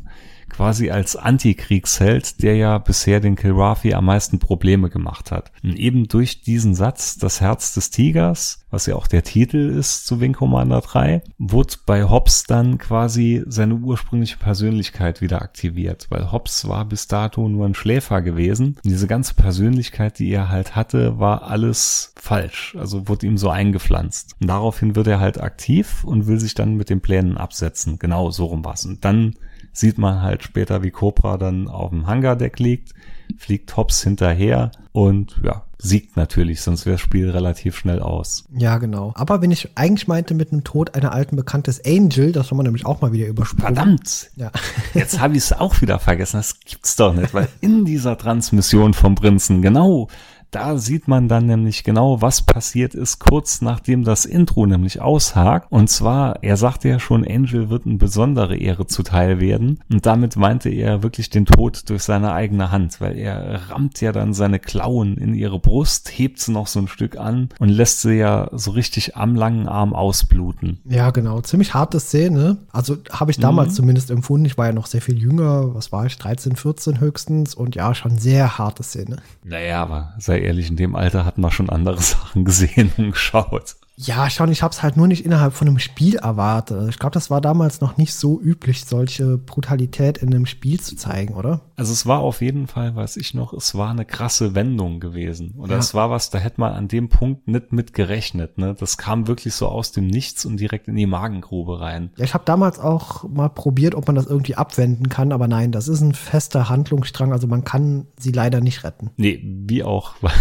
Speaker 3: quasi als Antikriegsheld, der ja bisher den Kilrafi am meisten Probleme gemacht hat. Und eben durch diesen Satz, das Herz des Tigers, was ja auch der Titel ist zu Wing Commander 3, wurde bei Hobbs dann quasi seine ursprüngliche Persönlichkeit wieder aktiviert, weil Hobbs war bis dato nur ein Schläfer gewesen. Und diese ganze Persönlichkeit, die er halt hatte, war alles falsch. Also wurde ihm so eingepflanzt. Und daraufhin wird er halt aktiv und will sich dann mit den Plänen absetzen. Genau so rum war's. Und dann sieht man halt später, wie Cobra dann auf dem Hangardeck liegt, fliegt Hobbs hinterher und ja, siegt natürlich, sonst wäre das Spiel relativ schnell aus.
Speaker 2: Ja, genau. Aber wenn ich eigentlich meinte mit einem Tod einer alten Bekanntes Angel, das soll man nämlich auch mal wieder übersprungen.
Speaker 3: Verdammt! Ja. Jetzt habe ich es auch wieder vergessen. Das gibt's doch nicht, weil in dieser Transmission vom Prinzen, genau, da sieht man dann nämlich genau, was passiert ist, kurz nachdem das Intro nämlich aushakt. Und zwar, er sagte ja schon, Angel wird eine besondere Ehre zuteil werden. Und damit meinte er wirklich den Tod durch seine eigene Hand, weil er rammt ja dann seine Klauen in ihre Brust, hebt sie noch so ein Stück an und lässt sie ja so richtig am langen Arm ausbluten.
Speaker 2: Ja, genau. Ziemlich harte Szene. Also habe ich damals mhm. zumindest empfunden. Ich war ja noch sehr viel jünger. Was war ich? 13, 14 höchstens. Und ja, schon sehr harte Szene.
Speaker 3: Naja, aber sei ehrlich, in dem Alter hat man schon andere Sachen gesehen und geschaut.
Speaker 2: Ja, schon, ich habe es halt nur nicht innerhalb von einem Spiel erwartet. Ich glaube, das war damals noch nicht so üblich, solche Brutalität in einem Spiel zu zeigen, oder?
Speaker 3: Also es war auf jeden Fall, weiß ich noch, es war eine krasse Wendung gewesen. Oder ja. es war was, da hätte man an dem Punkt nicht mit gerechnet. Ne? Das kam wirklich so aus dem Nichts und direkt in die Magengrube rein.
Speaker 2: Ja, ich habe damals auch mal probiert, ob man das irgendwie abwenden kann, aber nein, das ist ein fester Handlungsstrang, also man kann sie leider nicht retten.
Speaker 3: Nee, wie auch, weil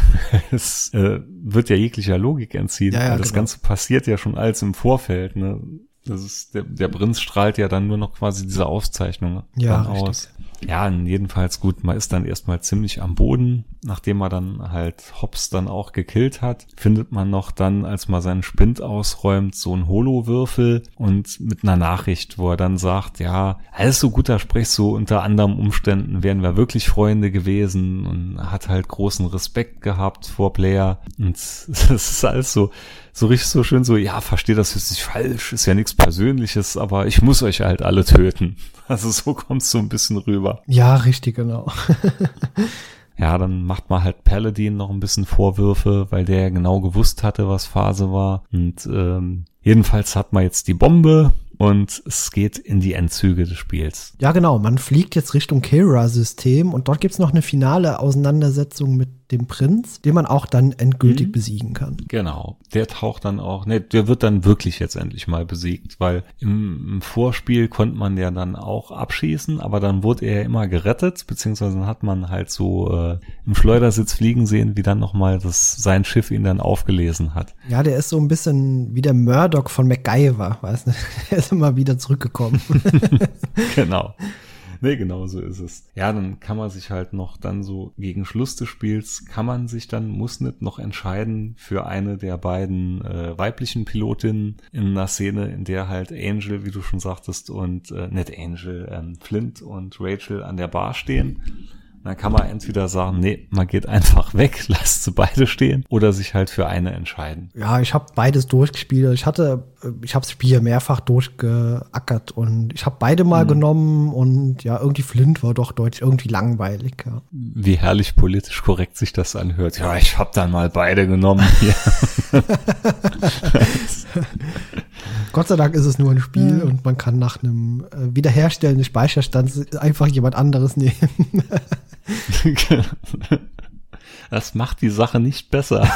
Speaker 3: es äh, wird ja jeglicher Logik entziehen. Ja, ja, das genau. Ganze passiert ja schon alles im Vorfeld. Ne? Das ist, der, der Prinz strahlt ja dann nur noch quasi diese Aufzeichnung ja, aus. Ja, jedenfalls gut, man ist dann erstmal ziemlich am Boden, nachdem man dann halt Hobbs dann auch gekillt hat, findet man noch dann, als man seinen Spind ausräumt, so einen Holowürfel und mit einer Nachricht, wo er dann sagt, ja, alles so guter Sprech, so unter anderem Umständen wären wir wirklich Freunde gewesen und hat halt großen Respekt gehabt vor Player und das ist alles so, so richtig so schön so, ja, verstehe das jetzt nicht falsch, ist ja nichts Persönliches, aber ich muss euch halt alle töten. Also so kommt es so ein bisschen rüber.
Speaker 2: Ja, richtig, genau.
Speaker 3: ja, dann macht man halt Paladin noch ein bisschen Vorwürfe, weil der ja genau gewusst hatte, was Phase war. Und ähm, jedenfalls hat man jetzt die Bombe und es geht in die Endzüge des Spiels.
Speaker 2: Ja, genau. Man fliegt jetzt Richtung Kira-System und dort gibt's noch eine finale Auseinandersetzung mit dem Prinz, den man auch dann endgültig mhm. besiegen kann.
Speaker 3: Genau. Der taucht dann auch, ne, der wird dann wirklich jetzt endlich mal besiegt, weil im, im Vorspiel konnte man ja dann auch abschießen, aber dann wurde er immer gerettet, beziehungsweise dann hat man halt so äh, im Schleudersitz fliegen sehen, wie dann nochmal das, sein Schiff ihn dann aufgelesen hat.
Speaker 2: Ja, der ist so ein bisschen wie der Murdoch von MacGyver, weißt du? Ist immer wieder zurückgekommen.
Speaker 3: genau. Nee, genau so ist es. Ja, dann kann man sich halt noch dann so gegen Schluss des Spiels, kann man sich dann, muss nicht noch entscheiden für eine der beiden äh, weiblichen Pilotinnen in einer Szene, in der halt Angel, wie du schon sagtest, und äh, nicht Angel, ähm, Flint und Rachel an der Bar stehen dann kann man entweder sagen, nee, man geht einfach weg, lasst sie beide stehen oder sich halt für eine entscheiden.
Speaker 2: Ja, ich habe beides durchgespielt. Ich hatte, äh, ich habe das Spiel mehrfach durchgeackert und ich habe beide mal mhm. genommen und ja, irgendwie Flint war doch deutlich irgendwie langweilig. Ja.
Speaker 3: Wie herrlich politisch korrekt sich das anhört. Ja, ich habe dann mal beide genommen.
Speaker 2: Gott sei Dank ist es nur ein Spiel ja. und man kann nach einem äh, Wiederherstellen des Speicherstands einfach jemand anderes nehmen.
Speaker 3: das macht die Sache nicht besser.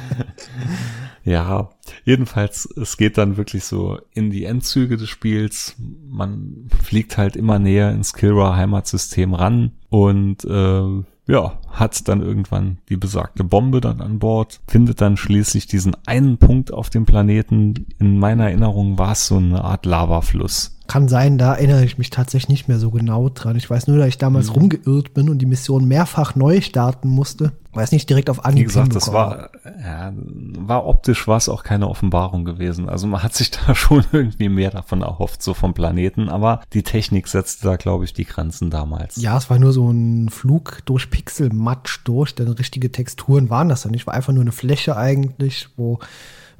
Speaker 3: ja, jedenfalls, es geht dann wirklich so in die Endzüge des Spiels. Man fliegt halt immer näher ins Kilra Heimatsystem ran und äh, ja, hat dann irgendwann die besagte Bombe dann an Bord, findet dann schließlich diesen einen Punkt auf dem Planeten. In meiner Erinnerung war es so eine Art Lavafluss.
Speaker 2: Kann sein, da erinnere ich mich tatsächlich nicht mehr so genau dran. Ich weiß nur, dass ich damals mhm. rumgeirrt bin und die Mission mehrfach neu starten musste. Weiß nicht direkt auf Anhieb
Speaker 3: Wie gesagt, das war, ja, war optisch war es auch keine Offenbarung gewesen. Also man hat sich da schon irgendwie mehr davon erhofft, so vom Planeten. Aber die Technik setzte da, glaube ich, die Grenzen damals.
Speaker 2: Ja, es war nur so ein Flug durch Pixelmatsch durch, denn richtige Texturen waren das ja nicht. War einfach nur eine Fläche eigentlich, wo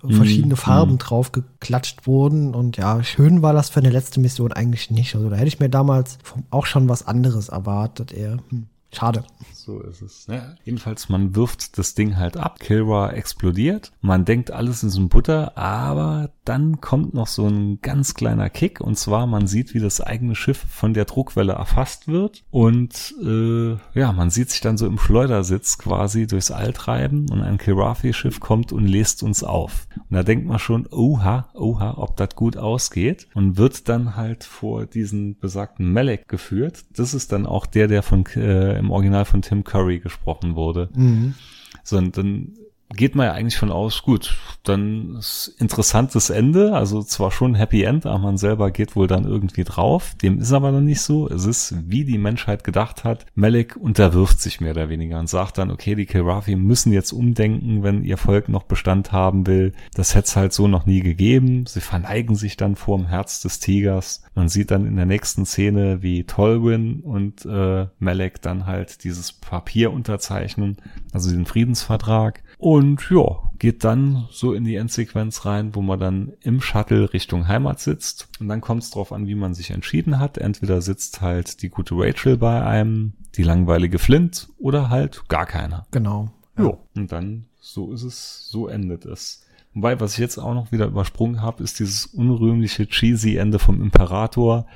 Speaker 2: verschiedene mhm. Farben mhm. drauf geklatscht wurden. Und ja, schön war das für eine letzte Mission eigentlich nicht. Also da hätte ich mir damals auch schon was anderes erwartet. Eher. Hm. Schade.
Speaker 3: So ist es. Ja. Jedenfalls, man wirft das Ding halt ab. Kilra explodiert. Man denkt, alles ist ein Butter, aber dann kommt noch so ein ganz kleiner Kick. Und zwar, man sieht, wie das eigene Schiff von der Druckwelle erfasst wird. Und äh, ja, man sieht sich dann so im Schleudersitz quasi durchs All treiben. Und ein Kilrathi-Schiff kommt und lässt uns auf. Und da denkt man schon, oha, oha, ob das gut ausgeht. Und wird dann halt vor diesen besagten Melek geführt. Das ist dann auch der, der von äh, im Original von Tim Curry gesprochen wurde. Mhm. So, und dann geht man ja eigentlich von aus, gut, dann ist interessantes Ende, also zwar schon Happy End, aber man selber geht wohl dann irgendwie drauf. Dem ist aber dann nicht so. Es ist, wie die Menschheit gedacht hat. Melek unterwirft sich mehr oder weniger und sagt dann, okay, die Kilrafi müssen jetzt umdenken, wenn ihr Volk noch Bestand haben will. Das hätte es halt so noch nie gegeben. Sie verneigen sich dann vor dem Herz des Tigers. Man sieht dann in der nächsten Szene, wie Tolwyn und äh, Melek dann halt dieses Papier unterzeichnen, also den Friedensvertrag. Und ja, geht dann so in die Endsequenz rein, wo man dann im Shuttle Richtung Heimat sitzt. Und dann kommt es drauf an, wie man sich entschieden hat. Entweder sitzt halt die gute Rachel bei einem, die langweilige Flint oder halt gar keiner.
Speaker 2: Genau.
Speaker 3: Ja. Jo. Und dann, so ist es, so endet es. Wobei, was ich jetzt auch noch wieder übersprungen habe, ist dieses unrühmliche cheesy Ende vom Imperator,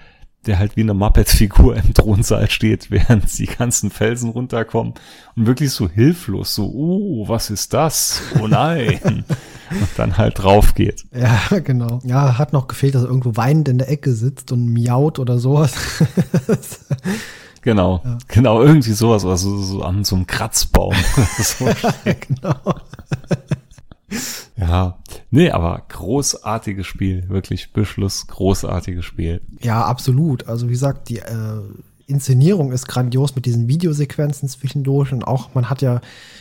Speaker 3: der halt wie eine Muppet-Figur im Thronsaal steht, während die ganzen Felsen runterkommen und wirklich so hilflos, so, oh, was ist das? Oh nein. und dann halt drauf geht.
Speaker 2: Ja, genau. Ja, hat noch gefehlt, dass er irgendwo weinend in der Ecke sitzt und miaut oder sowas.
Speaker 3: genau, ja. genau, irgendwie sowas, oder so, so an so einem Kratzbaum. so genau. Ja, nee, aber großartiges Spiel, wirklich Beschluss, großartiges Spiel.
Speaker 2: Ja, absolut. Also wie gesagt, die äh, Inszenierung ist grandios mit diesen Videosequenzen zwischendurch und auch man hat ja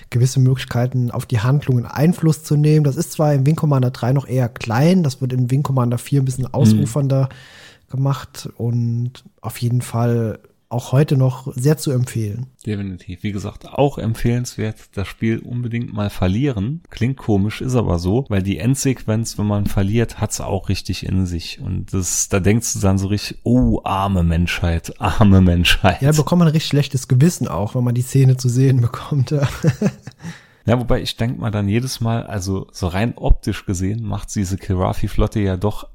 Speaker 2: gewisse Möglichkeiten auf die Handlungen Einfluss zu nehmen. Das ist zwar im Wing Commander 3 noch eher klein, das wird in Wing Commander 4 ein bisschen ausufernder mhm. gemacht und auf jeden Fall auch heute noch sehr zu empfehlen.
Speaker 3: Definitiv. Wie gesagt, auch empfehlenswert, das Spiel unbedingt mal verlieren. Klingt komisch, ist aber so, weil die Endsequenz, wenn man verliert, hat's auch richtig in sich. Und das, da denkst du dann so richtig, oh, arme Menschheit, arme Menschheit.
Speaker 2: Ja, bekommt man ein richtig schlechtes Gewissen auch, wenn man die Szene zu sehen bekommt. Ja.
Speaker 3: Ja, wobei ich denke mal dann jedes Mal, also so rein optisch gesehen, macht diese Kirafi-Flotte ja doch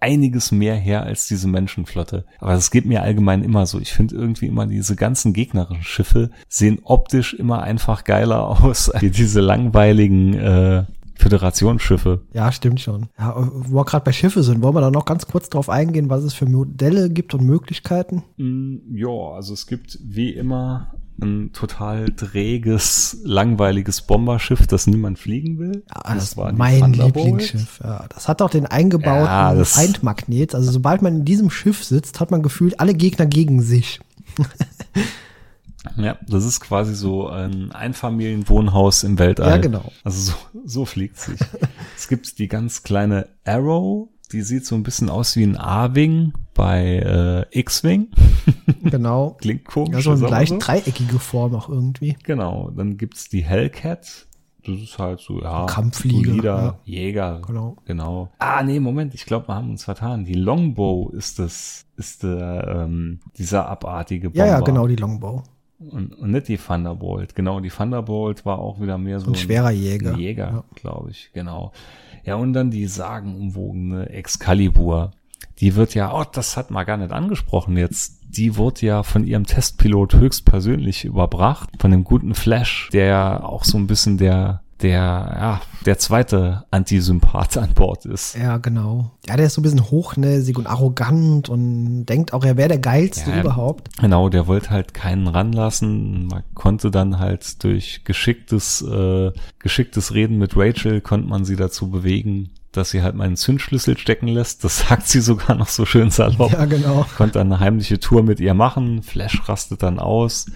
Speaker 3: einiges mehr her als diese Menschenflotte. Aber es geht mir allgemein immer so. Ich finde irgendwie immer diese ganzen gegnerischen Schiffe sehen optisch immer einfach geiler aus als diese langweiligen äh, Föderationsschiffe.
Speaker 2: Ja, stimmt schon. Ja, wo wir gerade bei Schiffe sind, wollen wir da noch ganz kurz drauf eingehen, was es für Modelle gibt und Möglichkeiten?
Speaker 3: Mm, ja, also es gibt wie immer ein total träges, langweiliges Bomberschiff, das niemand fliegen will.
Speaker 2: Ja, das, das war mein Lieblingsschiff. Ja, das hat auch den eingebauten ja, Feindmagnet. Also sobald man in diesem Schiff sitzt, hat man gefühlt alle Gegner gegen sich.
Speaker 3: Ja, das ist quasi so ein Einfamilienwohnhaus im Weltall. Ja,
Speaker 2: genau.
Speaker 3: Also so, so fliegt sich. es gibt die ganz kleine Arrow, die sieht so ein bisschen aus wie ein A-Wing bei äh, X-Wing.
Speaker 2: Genau.
Speaker 3: Klingt komisch.
Speaker 2: Ja, so eine leicht so. dreieckige Form auch irgendwie.
Speaker 3: Genau. Dann gibt's die Hellcat. Das ist halt so, ja.
Speaker 2: Kampfflieger.
Speaker 3: Solider ja. Jäger. Genau. Genau. Ah, nee, Moment. Ich glaube, wir haben uns vertan. Die Longbow ist das, ist der, ähm, dieser abartige
Speaker 2: Bomber. Ja, ja, genau, die Longbow.
Speaker 3: Und, und nicht die Thunderbolt. Genau, die Thunderbolt war auch wieder mehr so
Speaker 2: ein, schwerer Jäger.
Speaker 3: Jäger, ja. glaube ich. Genau. Ja, und dann die sagenumwogene Excalibur. Die wird ja, oh, das hat man gar nicht angesprochen jetzt. Die wurde ja von ihrem Testpilot höchstpersönlich überbracht, von dem guten Flash, der ja auch so ein bisschen der der, ja, der zweite Antisympath an Bord ist.
Speaker 2: Ja, genau. Ja, der ist so ein bisschen hochnäsig und arrogant und denkt auch, er wäre der geilste ja, überhaupt.
Speaker 3: Genau, der wollte halt keinen ranlassen. Man konnte dann halt durch geschicktes, äh, geschicktes Reden mit Rachel, konnte man sie dazu bewegen, dass sie halt meinen Zündschlüssel stecken lässt. Das sagt sie sogar noch so schön salopp.
Speaker 2: Ja, genau.
Speaker 3: Konnte dann eine heimliche Tour mit ihr machen. Flash rastet dann aus.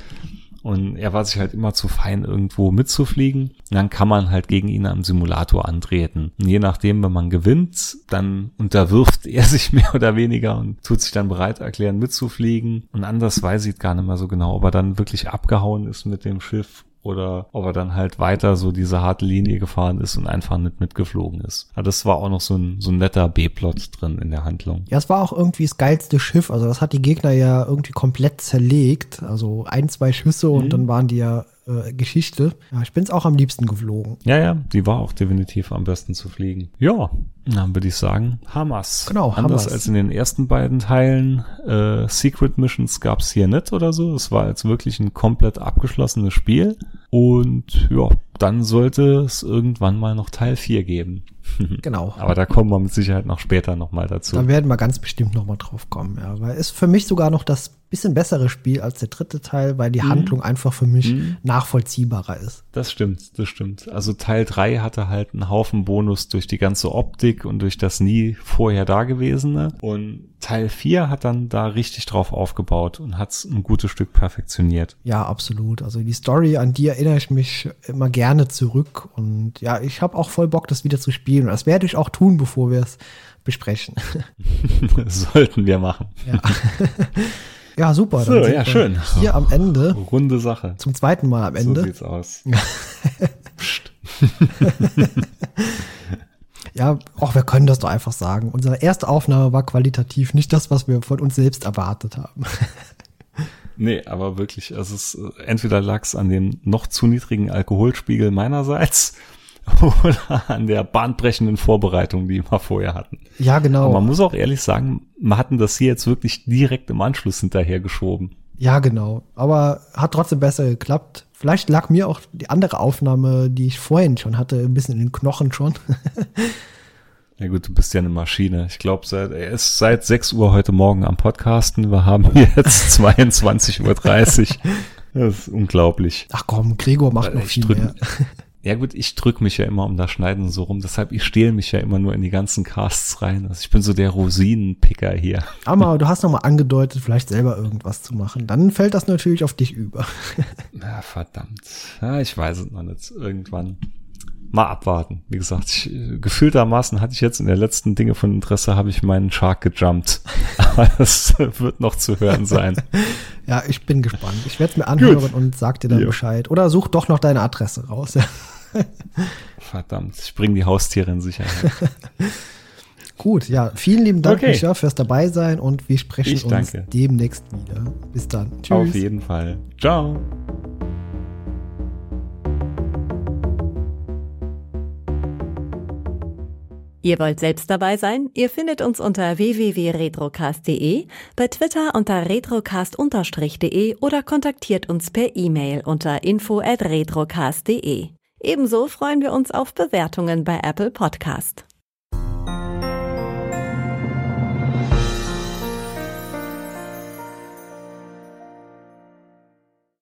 Speaker 3: Und er war sich halt immer zu fein, irgendwo mitzufliegen. Und dann kann man halt gegen ihn am Simulator antreten. Und je nachdem, wenn man gewinnt, dann unterwirft er sich mehr oder weniger und tut sich dann bereit erklären, mitzufliegen. Und anders weiß ich gar nicht mehr so genau, ob er dann wirklich abgehauen ist mit dem Schiff oder ob er dann halt weiter so diese harte Linie gefahren ist und einfach nicht mitgeflogen ist. Aber das war auch noch so ein, so ein netter B-Plot drin in der Handlung.
Speaker 2: Ja, es war auch irgendwie das geilste Schiff. Also das hat die Gegner ja irgendwie komplett zerlegt. Also ein, zwei Schüsse mhm. und dann waren die ja äh, Geschichte. Ja, ich bin's auch am liebsten geflogen.
Speaker 3: Ja, ja, die war auch definitiv am besten zu fliegen. Ja, dann würde ich sagen, Hamas.
Speaker 2: Genau,
Speaker 3: Anders Hamas. als in den ersten beiden Teilen. Äh, Secret Missions gab's hier nicht oder so. Es war jetzt wirklich ein komplett abgeschlossenes Spiel. Und ja, dann sollte es irgendwann mal noch Teil 4 geben.
Speaker 2: Genau.
Speaker 3: Aber da kommen wir mit Sicherheit noch später nochmal dazu.
Speaker 2: Da werden wir ganz bestimmt nochmal drauf kommen, ja. Weil ist für mich sogar noch das bisschen bessere Spiel als der dritte Teil, weil die mhm. Handlung einfach für mich mhm. nachvollziehbarer ist.
Speaker 3: Das stimmt, das stimmt. Also Teil 3 hatte halt einen Haufen Bonus durch die ganze Optik und durch das nie vorher Dagewesene. Und Teil 4 hat dann da richtig drauf aufgebaut und hat es ein gutes Stück perfektioniert.
Speaker 2: Ja, absolut. Also die Story, an die erinnere ich mich immer gerne zurück. Und ja, ich habe auch voll Bock, das wieder zu spielen. Und das werde ich auch tun, bevor wir es besprechen.
Speaker 3: Sollten wir machen.
Speaker 2: Ja. Ja, super.
Speaker 3: So, ja, schön.
Speaker 2: Hier am Ende.
Speaker 3: Runde Sache.
Speaker 2: Zum zweiten Mal am Ende.
Speaker 3: So sieht's aus.
Speaker 2: ja, auch wir können das doch einfach sagen. Unsere erste Aufnahme war qualitativ nicht das, was wir von uns selbst erwartet haben.
Speaker 3: Nee, aber wirklich, also es, entweder lag es an dem noch zu niedrigen Alkoholspiegel meinerseits oder an der bahnbrechenden Vorbereitung, die wir vorher hatten.
Speaker 2: Ja, genau.
Speaker 3: Aber man muss auch ehrlich sagen, wir hatten das hier jetzt wirklich direkt im Anschluss hinterher geschoben.
Speaker 2: Ja, genau. Aber hat trotzdem besser geklappt. Vielleicht lag mir auch die andere Aufnahme, die ich vorhin schon hatte, ein bisschen in den Knochen schon.
Speaker 3: Ja gut, du bist ja eine Maschine. Ich glaube, seit, er ist seit 6 Uhr heute Morgen am Podcasten. Wir haben jetzt 22.30 Uhr. Das ist unglaublich.
Speaker 2: Ach komm, Gregor macht noch viel mehr.
Speaker 3: Ja gut, ich drück mich ja immer um das Schneiden so rum, deshalb ich stehle mich ja immer nur in die ganzen Casts rein. Also ich bin so der Rosinenpicker hier.
Speaker 2: Aber du hast noch mal angedeutet, vielleicht selber irgendwas zu machen. Dann fällt das natürlich auf dich über.
Speaker 3: Ja, verdammt. Ja, ich weiß es noch nicht. Irgendwann mal abwarten. Wie gesagt, ich, gefühltermaßen hatte ich jetzt in der letzten Dinge von Interesse, habe ich meinen Shark gejumpt. Aber das wird noch zu hören sein.
Speaker 2: ja, ich bin gespannt. Ich werde es mir anhören Gut. und sag dir dann ja. Bescheid. Oder such doch noch deine Adresse raus.
Speaker 3: Verdammt, ich bringe die Haustiere in Sicherheit.
Speaker 2: Gut, ja, vielen lieben Dank, okay. Micha, fürs dabei sein und wir sprechen uns demnächst wieder. Bis dann.
Speaker 3: Tschüss. Auf jeden Fall. Ciao.
Speaker 1: Ihr wollt selbst dabei sein? Ihr findet uns unter www.retrocast.de, bei Twitter unter retrocast-de oder kontaktiert uns per E-Mail unter info@retrocast.de. Ebenso freuen wir uns auf Bewertungen bei Apple Podcast.